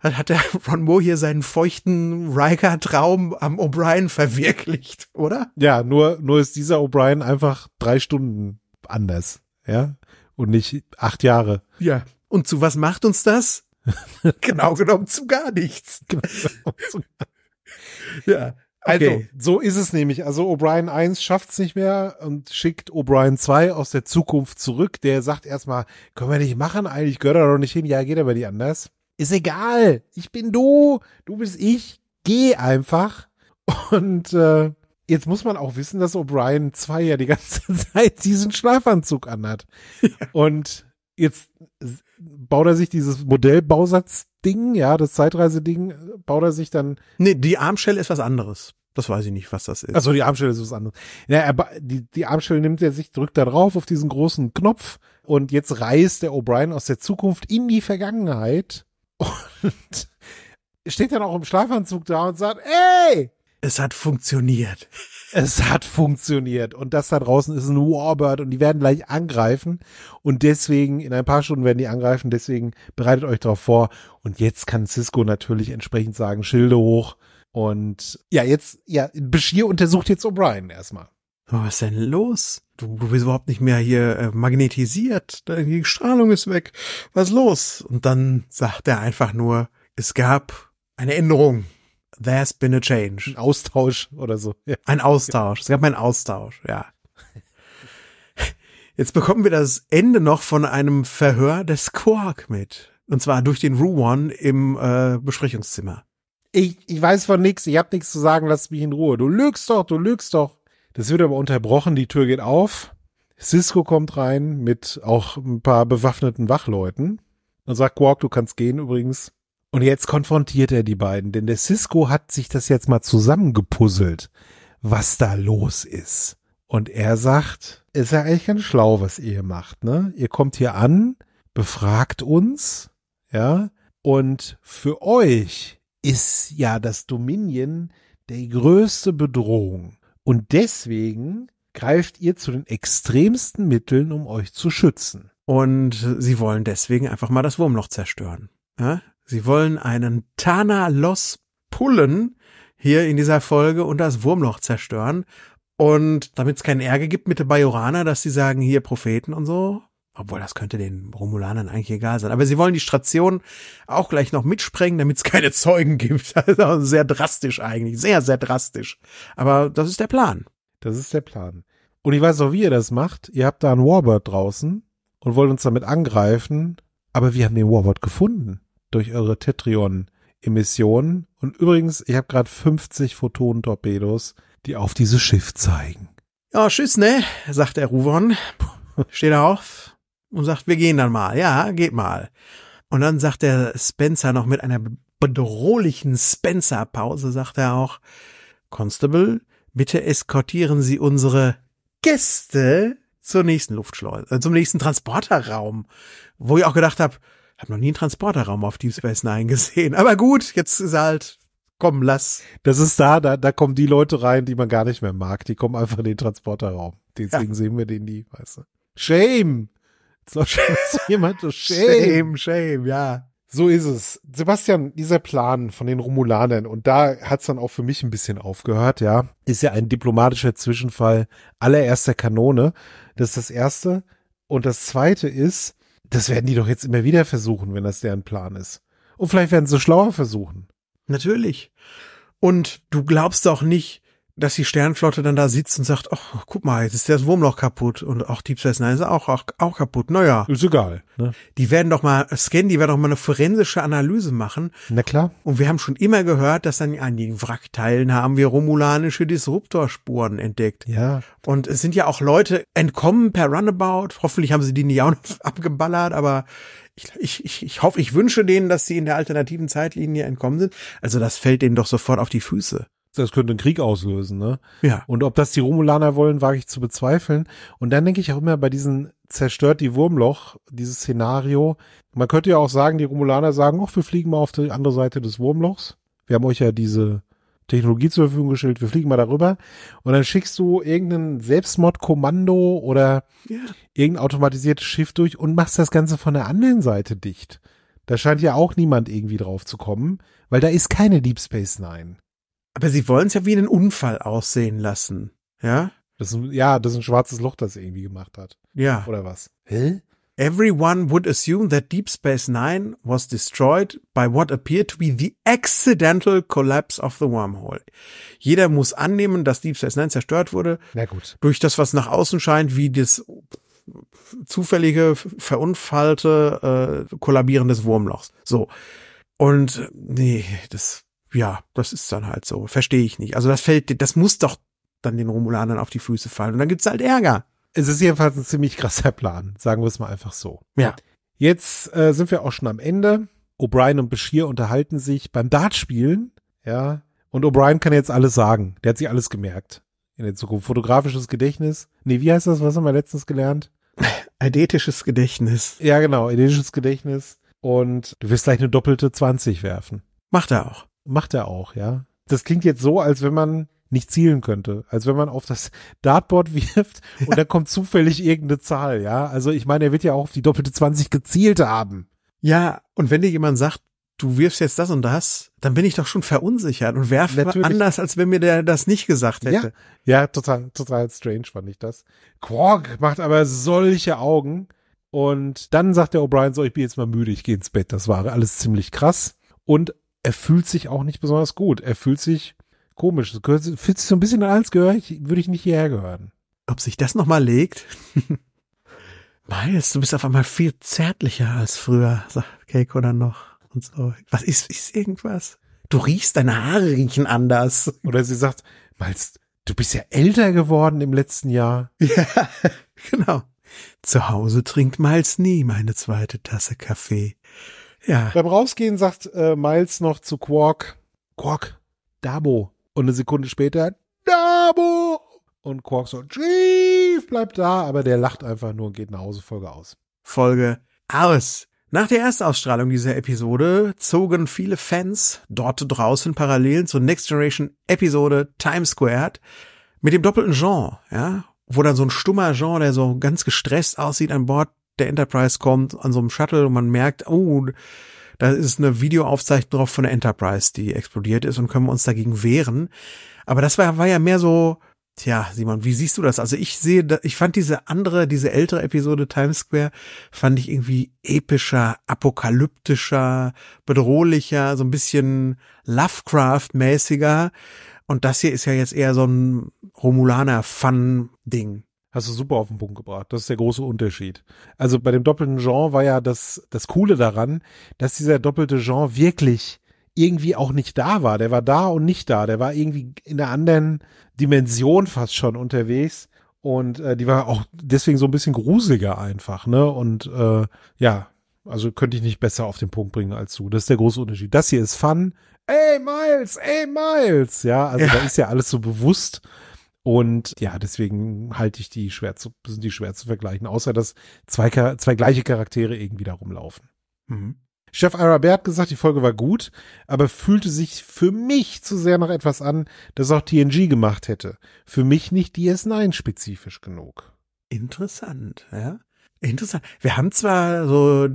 hat der Ron Moore hier seinen feuchten Riker-Traum am O'Brien verwirklicht, oder? Ja, nur, nur ist dieser O'Brien einfach drei Stunden anders, ja? Und nicht acht Jahre. Ja. Und zu was macht uns das? genau genommen zu gar nichts. Genau ja. Also, okay. so ist es nämlich. Also O'Brien 1 schafft's nicht mehr und schickt O'Brien 2 aus der Zukunft zurück. Der sagt erstmal, können wir nicht machen, eigentlich gehört er doch nicht hin. Ja, geht aber nicht anders. Ist egal. Ich bin du, du bist ich. Geh einfach. Und äh, Jetzt muss man auch wissen, dass O'Brien 2 ja die ganze Zeit diesen Schlafanzug anhat. Ja. Und jetzt baut er sich dieses Modellbausatz-Ding, ja, das Zeitreise-Ding, baut er sich dann. Nee, die Armschelle ist was anderes. Das weiß ich nicht, was das ist. Also die Armschelle ist was anderes. Ja, er, die, die Armschelle nimmt er sich, drückt da drauf auf diesen großen Knopf und jetzt reist der O'Brien aus der Zukunft in die Vergangenheit und steht dann auch im Schlafanzug da und sagt, ey! Es hat funktioniert. Es hat funktioniert. Und das da draußen ist ein Warbird und die werden gleich angreifen. Und deswegen, in ein paar Stunden werden die angreifen. Deswegen bereitet euch darauf vor. Und jetzt kann Cisco natürlich entsprechend sagen, Schilde hoch. Und ja, jetzt, ja, Bashir untersucht jetzt O'Brien erstmal. Was ist denn los? Du, du bist überhaupt nicht mehr hier äh, magnetisiert. Die Strahlung ist weg. Was ist los? Und dann sagt er einfach nur, es gab eine Änderung. There's been a change. Ein Austausch oder so. Ja. Ein Austausch. Es gab einen Austausch, ja. Jetzt bekommen wir das Ende noch von einem Verhör des Quark mit. Und zwar durch den Ruwan im äh, Besprechungszimmer. Ich, ich weiß von nix, ich hab nichts zu sagen, lass mich in Ruhe. Du lügst doch, du lügst doch. Das wird aber unterbrochen, die Tür geht auf. Cisco kommt rein mit auch ein paar bewaffneten Wachleuten. Dann sagt Quark, du kannst gehen übrigens. Und jetzt konfrontiert er die beiden, denn der Cisco hat sich das jetzt mal zusammengepuzzelt, was da los ist. Und er sagt, ist ja eigentlich ganz schlau, was ihr hier macht, ne? Ihr kommt hier an, befragt uns, ja? Und für euch ist ja das Dominion der größte Bedrohung. Und deswegen greift ihr zu den extremsten Mitteln, um euch zu schützen. Und sie wollen deswegen einfach mal das Wurmloch zerstören. Ja? Sie wollen einen Tana Los pullen hier in dieser Folge und das Wurmloch zerstören. Und damit es keinen Ärger gibt mit den Bajoraner, dass sie sagen, hier Propheten und so, obwohl das könnte den Romulanern eigentlich egal sein. Aber sie wollen die Station auch gleich noch mitsprengen, damit es keine Zeugen gibt. Also sehr drastisch eigentlich. Sehr, sehr drastisch. Aber das ist der Plan. Das ist der Plan. Und ich weiß auch, wie ihr das macht. Ihr habt da einen Warbird draußen und wollt uns damit angreifen. Aber wir haben den Warbird gefunden durch eure Tetrion-Emissionen. Und übrigens, ich habe gerade 50 Photon-Torpedos, die auf dieses Schiff zeigen. Ja, tschüss, ne? sagt der Ruvon. Steht auf und sagt, wir gehen dann mal. Ja, geht mal. Und dann sagt der Spencer noch mit einer bedrohlichen Spencer-Pause, sagt er auch, Constable, bitte eskortieren Sie unsere Gäste zur nächsten Luftschleuse, äh, zum nächsten Transporterraum, wo ich auch gedacht habe, habe noch nie einen Transporterraum auf Deep Space Nine gesehen. Aber gut, jetzt ist halt, komm, lass. Das ist da, da, da kommen die Leute rein, die man gar nicht mehr mag. Die kommen einfach in den Transporterraum. Deswegen ja. sehen wir den nie, weißt du. Shame! Jetzt läuft jemand so Shame, Shame, ja. So ist es. Sebastian, dieser Plan von den Romulanern, und da hat's dann auch für mich ein bisschen aufgehört, ja, ist ja ein diplomatischer Zwischenfall allererster Kanone. Das ist das Erste. Und das Zweite ist, das werden die doch jetzt immer wieder versuchen, wenn das deren Plan ist. Und vielleicht werden sie schlauer versuchen. Natürlich. Und du glaubst doch nicht, dass die Sternflotte dann da sitzt und sagt, ach, guck mal, jetzt ist das Wurmloch kaputt und auch Deep Space Nine ist auch, auch, auch kaputt. Naja. Ist egal. Ne? Die werden doch mal scannen, die werden doch mal eine forensische Analyse machen. Na klar. Und wir haben schon immer gehört, dass dann an den Wrackteilen haben wir romulanische Disruptorspuren entdeckt. Ja. Und es sind ja auch Leute entkommen per Runabout. Hoffentlich haben sie die nicht auch noch abgeballert, aber ich, ich, ich, ich hoffe, ich wünsche denen, dass sie in der alternativen Zeitlinie entkommen sind. Also das fällt denen doch sofort auf die Füße das könnte einen Krieg auslösen, ne? Ja. Und ob das die Romulaner wollen, wage ich zu bezweifeln. Und dann denke ich auch immer bei diesen zerstört die Wurmloch, dieses Szenario. Man könnte ja auch sagen, die Romulaner sagen, ach, wir fliegen mal auf die andere Seite des Wurmlochs. Wir haben euch ja diese Technologie zur Verfügung gestellt, wir fliegen mal darüber. Und dann schickst du irgendein Selbstmordkommando oder ja. irgendein automatisiertes Schiff durch und machst das Ganze von der anderen Seite dicht. Da scheint ja auch niemand irgendwie drauf zu kommen, weil da ist keine Deep Space Nine. Aber sie wollen es ja wie einen Unfall aussehen lassen. Ja? Das ist, ja, das ist ein schwarzes Loch, das er irgendwie gemacht hat. Ja. Oder was? Hä? Everyone would assume that Deep Space Nine was destroyed by what appeared to be the accidental collapse of the wormhole. Jeder muss annehmen, dass Deep Space Nine zerstört wurde. Na gut. Durch das, was nach außen scheint, wie das zufällige, verunfallte, äh, Kollabieren des Wurmlochs. So. Und nee, das ja, das ist dann halt so. Verstehe ich nicht. Also das fällt, das muss doch dann den Romulanern auf die Füße fallen. Und dann gibt's halt Ärger. Es ist jedenfalls ein ziemlich krasser Plan, sagen wir es mal einfach so. Ja. Jetzt äh, sind wir auch schon am Ende. O'Brien und Bashir unterhalten sich beim Dartspielen, ja. Und O'Brien kann jetzt alles sagen. Der hat sich alles gemerkt. In der Zukunft. Fotografisches Gedächtnis. Nee, wie heißt das? Was haben wir letztens gelernt? Eidetisches Gedächtnis. Ja, genau. Eidetisches Gedächtnis. Und du wirst gleich eine doppelte 20 werfen. Macht er auch. Macht er auch, ja. Das klingt jetzt so, als wenn man nicht zielen könnte. Als wenn man auf das Dartboard wirft und dann kommt zufällig irgendeine Zahl, ja. Also ich meine, er wird ja auch auf die doppelte 20 gezielt haben. Ja, und wenn dir jemand sagt, du wirfst jetzt das und das, dann bin ich doch schon verunsichert und werfe anders, als wenn mir der das nicht gesagt hätte. Ja, total, total strange fand ich das. Quark macht aber solche Augen. Und dann sagt der O'Brien so, ich bin jetzt mal müde, ich gehe ins Bett. Das war alles ziemlich krass. Und er fühlt sich auch nicht besonders gut. Er fühlt sich komisch. Es gehört- Fühlt sich so ein bisschen an, als gehöre ich, würde ich nicht hierher gehören. Ob sich das nochmal legt? Miles, du bist auf einmal viel zärtlicher als früher, sagt Keiko dann noch. Und so. Was ist, ist irgendwas? Du riechst, deine Haare riechen anders. Oder sie sagt, Miles, du bist ja älter geworden im letzten Jahr. Ja, genau. Zu Hause trinkt Miles nie meine zweite Tasse Kaffee. Ja, Beim Rausgehen sagt äh, Miles noch zu Quark, Quark, Dabo. Und eine Sekunde später, Dabo. Und Quark so, Chief, bleib da. Aber der lacht einfach nur und geht nach Hause, Folge aus. Folge aus. Nach der Erstausstrahlung dieser Episode zogen viele Fans dort draußen Parallelen zur Next Generation Episode Times Squared mit dem doppelten Jean, ja, wo dann so ein stummer Jean, der so ganz gestresst aussieht, an Bord der Enterprise kommt, an so einem Shuttle und man merkt, oh, da ist eine Videoaufzeichnung drauf von der Enterprise, die explodiert ist und können wir uns dagegen wehren. Aber das war, war ja mehr so, Tja, Simon, wie siehst du das? Also ich sehe, ich fand diese andere, diese ältere Episode Times Square, fand ich irgendwie epischer, apokalyptischer, bedrohlicher, so ein bisschen Lovecraft-mäßiger. Und das hier ist ja jetzt eher so ein Romulaner-Fun-Ding. Hast du super auf den Punkt gebracht. Das ist der große Unterschied. Also bei dem doppelten Jean war ja das, das Coole daran, dass dieser doppelte Jean wirklich irgendwie auch nicht da war. Der war da und nicht da. Der war irgendwie in einer anderen Dimension fast schon unterwegs. Und äh, die war auch deswegen so ein bisschen gruseliger einfach, ne? Und äh, ja, also könnte ich nicht besser auf den Punkt bringen als du. Das ist der große Unterschied. Das hier ist Fun. Ey, Miles, ey, Miles. Ja, also Ja. da ist ja alles so bewusst. Und ja, deswegen halte ich die schwer zu, sind die schwer zu vergleichen, außer dass zwei, zwei gleiche Charaktere irgendwie da rumlaufen. Mhm. Chef Arabert hat gesagt, die Folge war gut, aber fühlte sich für mich zu sehr nach etwas an, das auch TNG gemacht hätte. Für mich nicht DS9 spezifisch genug. Interessant, ja. Interessant. Wir haben zwar so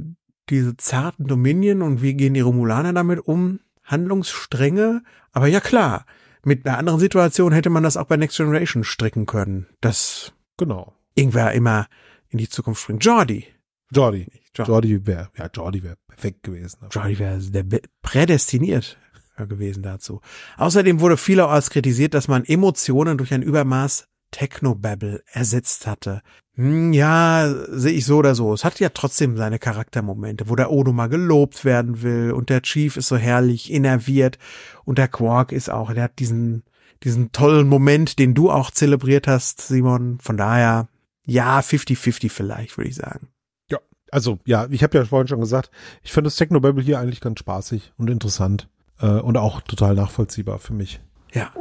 diese zarten Dominion und wie gehen die Romulaner damit um, Handlungsstränge, aber ja klar, mit einer anderen Situation hätte man das auch bei Next Generation stricken können, dass Genau. irgendwer immer in die Zukunft springt. Jordi. Jordi. Jordi, wäre, ja, Jordi wäre perfekt gewesen. Jordi wäre prädestiniert gewesen dazu. Außerdem wurde vielerorts kritisiert, dass man Emotionen durch ein Übermaß Technobabble ersetzt hatte. Hm, ja, sehe ich so oder so. Es hat ja trotzdem seine Charaktermomente, wo der Odo mal gelobt werden will und der Chief ist so herrlich innerviert und der Quark ist auch, der hat diesen, diesen tollen Moment, den du auch zelebriert hast, Simon. Von daher, ja, 50-50 vielleicht, würde ich sagen. Ja, also ja, ich habe ja vorhin schon gesagt, ich finde das Technobabble hier eigentlich ganz spaßig und interessant äh, und auch total nachvollziehbar für mich. Ja.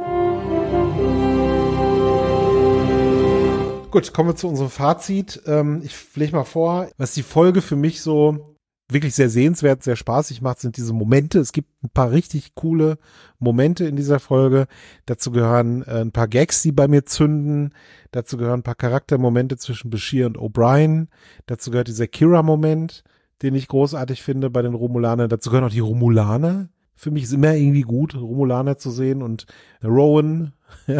Gut, kommen wir zu unserem Fazit. Ähm, ich lege mal vor, was die Folge für mich so wirklich sehr sehenswert, sehr spaßig macht, sind diese Momente. Es gibt ein paar richtig coole Momente in dieser Folge. Dazu gehören äh, ein paar Gags, die bei mir zünden. Dazu gehören ein paar Charaktermomente zwischen Bashir und O'Brien. Dazu gehört dieser Kira-Moment, den ich großartig finde bei den Romulanern. Dazu gehören auch die Romulaner. Für mich ist immer irgendwie gut, Romulaner zu sehen. Und Rowan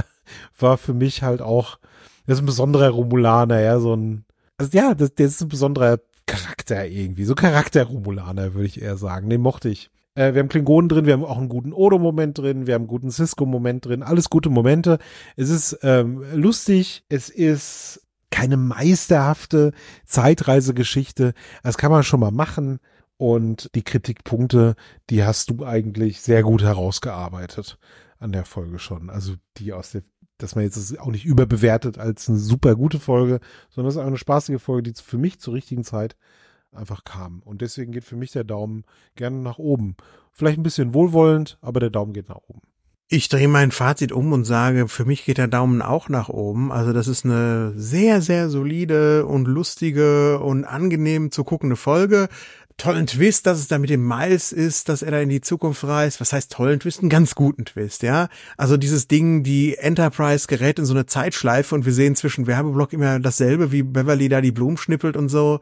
war für mich halt auch das ist ein besonderer Romulaner, ja, so ein, also ja, das, das ist ein besonderer Charakter irgendwie, so Charakter-Romulaner, würde ich eher sagen, den mochte ich. Äh, wir haben Klingonen drin, wir haben auch einen guten Odo-Moment drin, wir haben einen guten Cisco-Moment drin, alles gute Momente. Es ist ähm, lustig, es ist keine meisterhafte Zeitreisegeschichte, das kann man schon mal machen und die Kritikpunkte, die hast du eigentlich sehr gut herausgearbeitet an der Folge schon, also die aus der dass man jetzt es auch nicht überbewertet als eine super gute Folge, sondern es ist eine spaßige Folge, die für mich zur richtigen Zeit einfach kam. Und deswegen geht für mich der Daumen gerne nach oben. Vielleicht ein bisschen wohlwollend, aber der Daumen geht nach oben. Ich drehe mein Fazit um und sage, für mich geht der Daumen auch nach oben. Also das ist eine sehr, sehr solide und lustige und angenehm zu guckende Folge. Tollen Twist, dass es da mit dem Miles ist, dass er da in die Zukunft reist. Was heißt tollen Twist? Einen ganz guten Twist, ja. Also dieses Ding, die Enterprise gerät in so eine Zeitschleife und wir sehen zwischen Werbeblock immer dasselbe, wie Beverly da die Blumen schnippelt und so.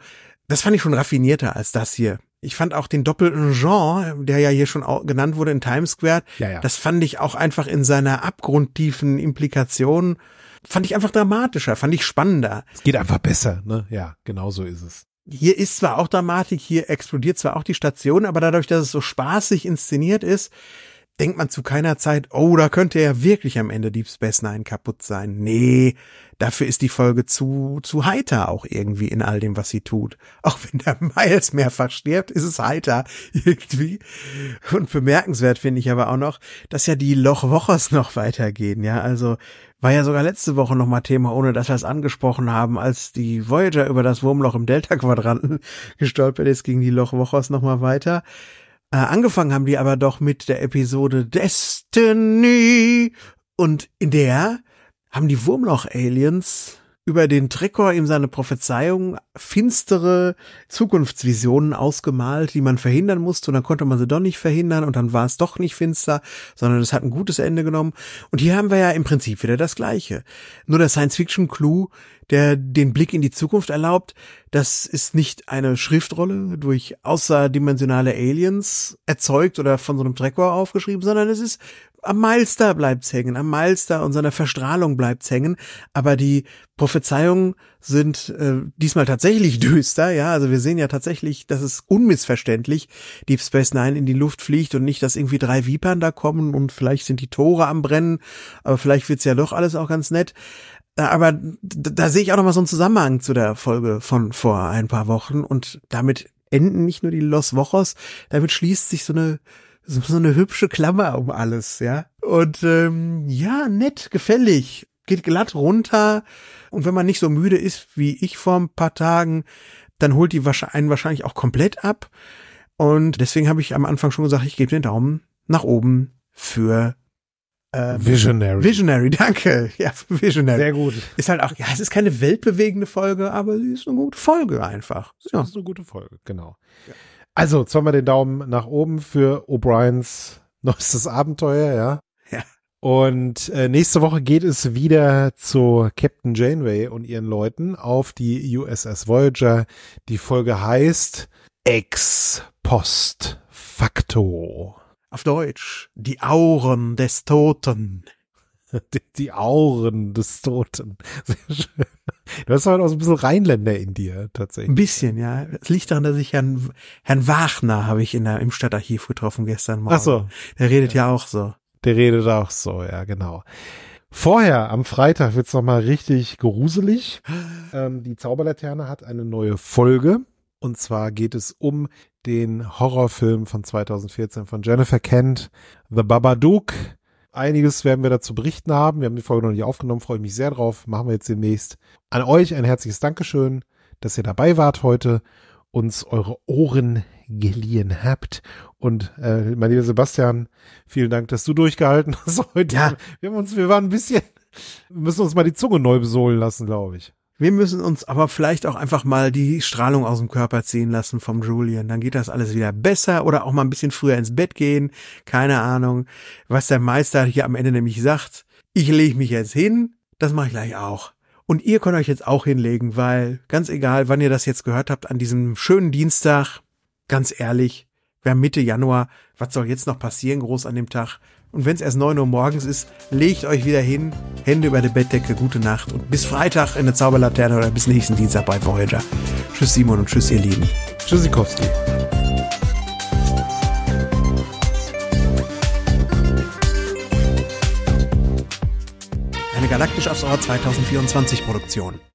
Das fand ich schon raffinierter als das hier. Ich fand auch den doppelten Jean, der ja hier schon genannt wurde in Times Square, Ja, ja. das fand ich auch einfach in seiner abgrundtiefen Implikation, fand ich einfach dramatischer, fand ich spannender. Es geht einfach besser, ne? Ja, genau so ist es. Hier ist zwar auch Dramatik, hier explodiert zwar auch die Station, aber dadurch, dass es so spaßig inszeniert ist, denkt man zu keiner Zeit, oh, da könnte ja wirklich am Ende Deep Space Nine kaputt sein. Nee, dafür ist die Folge zu, zu heiter auch irgendwie in all dem, was sie tut. Auch wenn der Miles mehrfach stirbt, ist es heiter irgendwie. Und bemerkenswert finde ich aber auch noch, dass ja die Lochwochers noch weitergehen, ja. Also war ja sogar letzte Woche noch mal Thema, ohne dass wir es angesprochen haben, als die Voyager über das Wurmloch im Delta-Quadranten gestolpert ist, ging die Lochwochers noch mal weiter. Äh, angefangen haben die aber doch mit der Episode Destiny. Und in der haben die Wurmloch-Aliens über den Trekor ihm seine Prophezeiung finstere Zukunftsvisionen ausgemalt, die man verhindern musste und dann konnte man sie doch nicht verhindern und dann war es doch nicht finster, sondern es hat ein gutes Ende genommen. Und hier haben wir ja im Prinzip wieder das Gleiche. Nur der Science-Fiction-Clou, der den Blick in die Zukunft erlaubt, das ist nicht eine Schriftrolle durch außerdimensionale Aliens erzeugt oder von so einem Trekor aufgeschrieben, sondern es ist am Milestar bleibt's hängen, am Milestar und seiner Verstrahlung bleibt's hängen, aber die Prophezeiungen sind äh, diesmal tatsächlich düster, ja, also wir sehen ja tatsächlich, dass es unmissverständlich Deep Space Nine in die Luft fliegt und nicht, dass irgendwie drei Vipern da kommen und vielleicht sind die Tore am Brennen, aber vielleicht wird's ja doch alles auch ganz nett. Äh, Aber da, da sehe ich auch noch mal so einen Zusammenhang zu der Folge von vor ein paar Wochen. Und damit enden nicht nur die Los Wochos, damit schließt sich so eine so so eine hübsche Klammer um alles, ja. Und ähm, ja, nett, gefällig, geht glatt runter. Und wenn man nicht so müde ist wie ich vor ein paar Tagen, dann holt die einen wahrscheinlich auch komplett ab. Und deswegen habe ich am Anfang schon gesagt, ich gebe den Daumen nach oben für äh, Visionary. Visionary, danke. Ja, Visionary. Sehr gut. Ist halt auch, ja, es ist keine weltbewegende Folge, aber sie ist eine gute Folge einfach. Ja. Das ist eine gute Folge, genau. Also, zweimal den Daumen nach oben für O'Briens neuestes Abenteuer, ja. Ja. Und äh, nächste Woche geht es wieder zu Captain Janeway und ihren Leuten auf die USS Voyager. Die Folge heißt Ex Post Facto. Auf Deutsch. Die Auren des Toten. Die, die Auren des Toten. Sehr schön. Du hast halt auch so ein bisschen Rheinländer in dir, Ein tatsächlich. bisschen, ja. Es liegt daran, dass ich Herrn, Herrn Wagner habe ich in der, im Stadtarchiv getroffen gestern Morgen. Ach so, Der redet ja auch so. der redet auch so, ja, genau. Vorher, am Freitag, wird's noch mal richtig gruselig. Ähm, die Zauberlaterne hat eine neue Folge. Und zwar geht es um den Horrorfilm von 2014 von Jennifer Kent, The Babadook. Einiges werden wir dazu berichten haben. Wir haben die Folge noch nicht aufgenommen, freue mich sehr drauf. Machen wir jetzt demnächst. An euch ein herzliches Dankeschön, dass ihr dabei wart heute, uns eure Ohren geliehen habt. Und äh, mein lieber Sebastian, vielen Dank, dass du durchgehalten hast heute. Ja. Wir haben uns, wir waren ein bisschen, wir müssen uns mal die Zunge neu besohlen lassen, glaube ich. Wir müssen uns aber vielleicht auch einfach mal die Strahlung aus dem Körper ziehen lassen vom Julian. Dann geht das alles wieder besser oder auch mal ein bisschen früher ins Bett gehen. Keine Ahnung, was der Meister hier am Ende nämlich sagt. Ich lege mich jetzt hin, das mache ich gleich auch. Und ihr könnt euch jetzt auch hinlegen, weil ganz egal, wann ihr das jetzt gehört habt, an diesem schönen Dienstag, ganz ehrlich, haben Mitte Januar, was soll jetzt noch passieren groß an dem Tag? Und wenn es erst 9 Uhr morgens ist, legt euch wieder hin, Hände über der Bettdecke, gute Nacht und bis Freitag in der Zauberlaterne oder bis nächsten Dienstag bei Voyager. Tschüss Simon und tschüss ihr Lieben. Tschüssikowski. Eine Galaktisch aufs Ohr 2024 Produktion.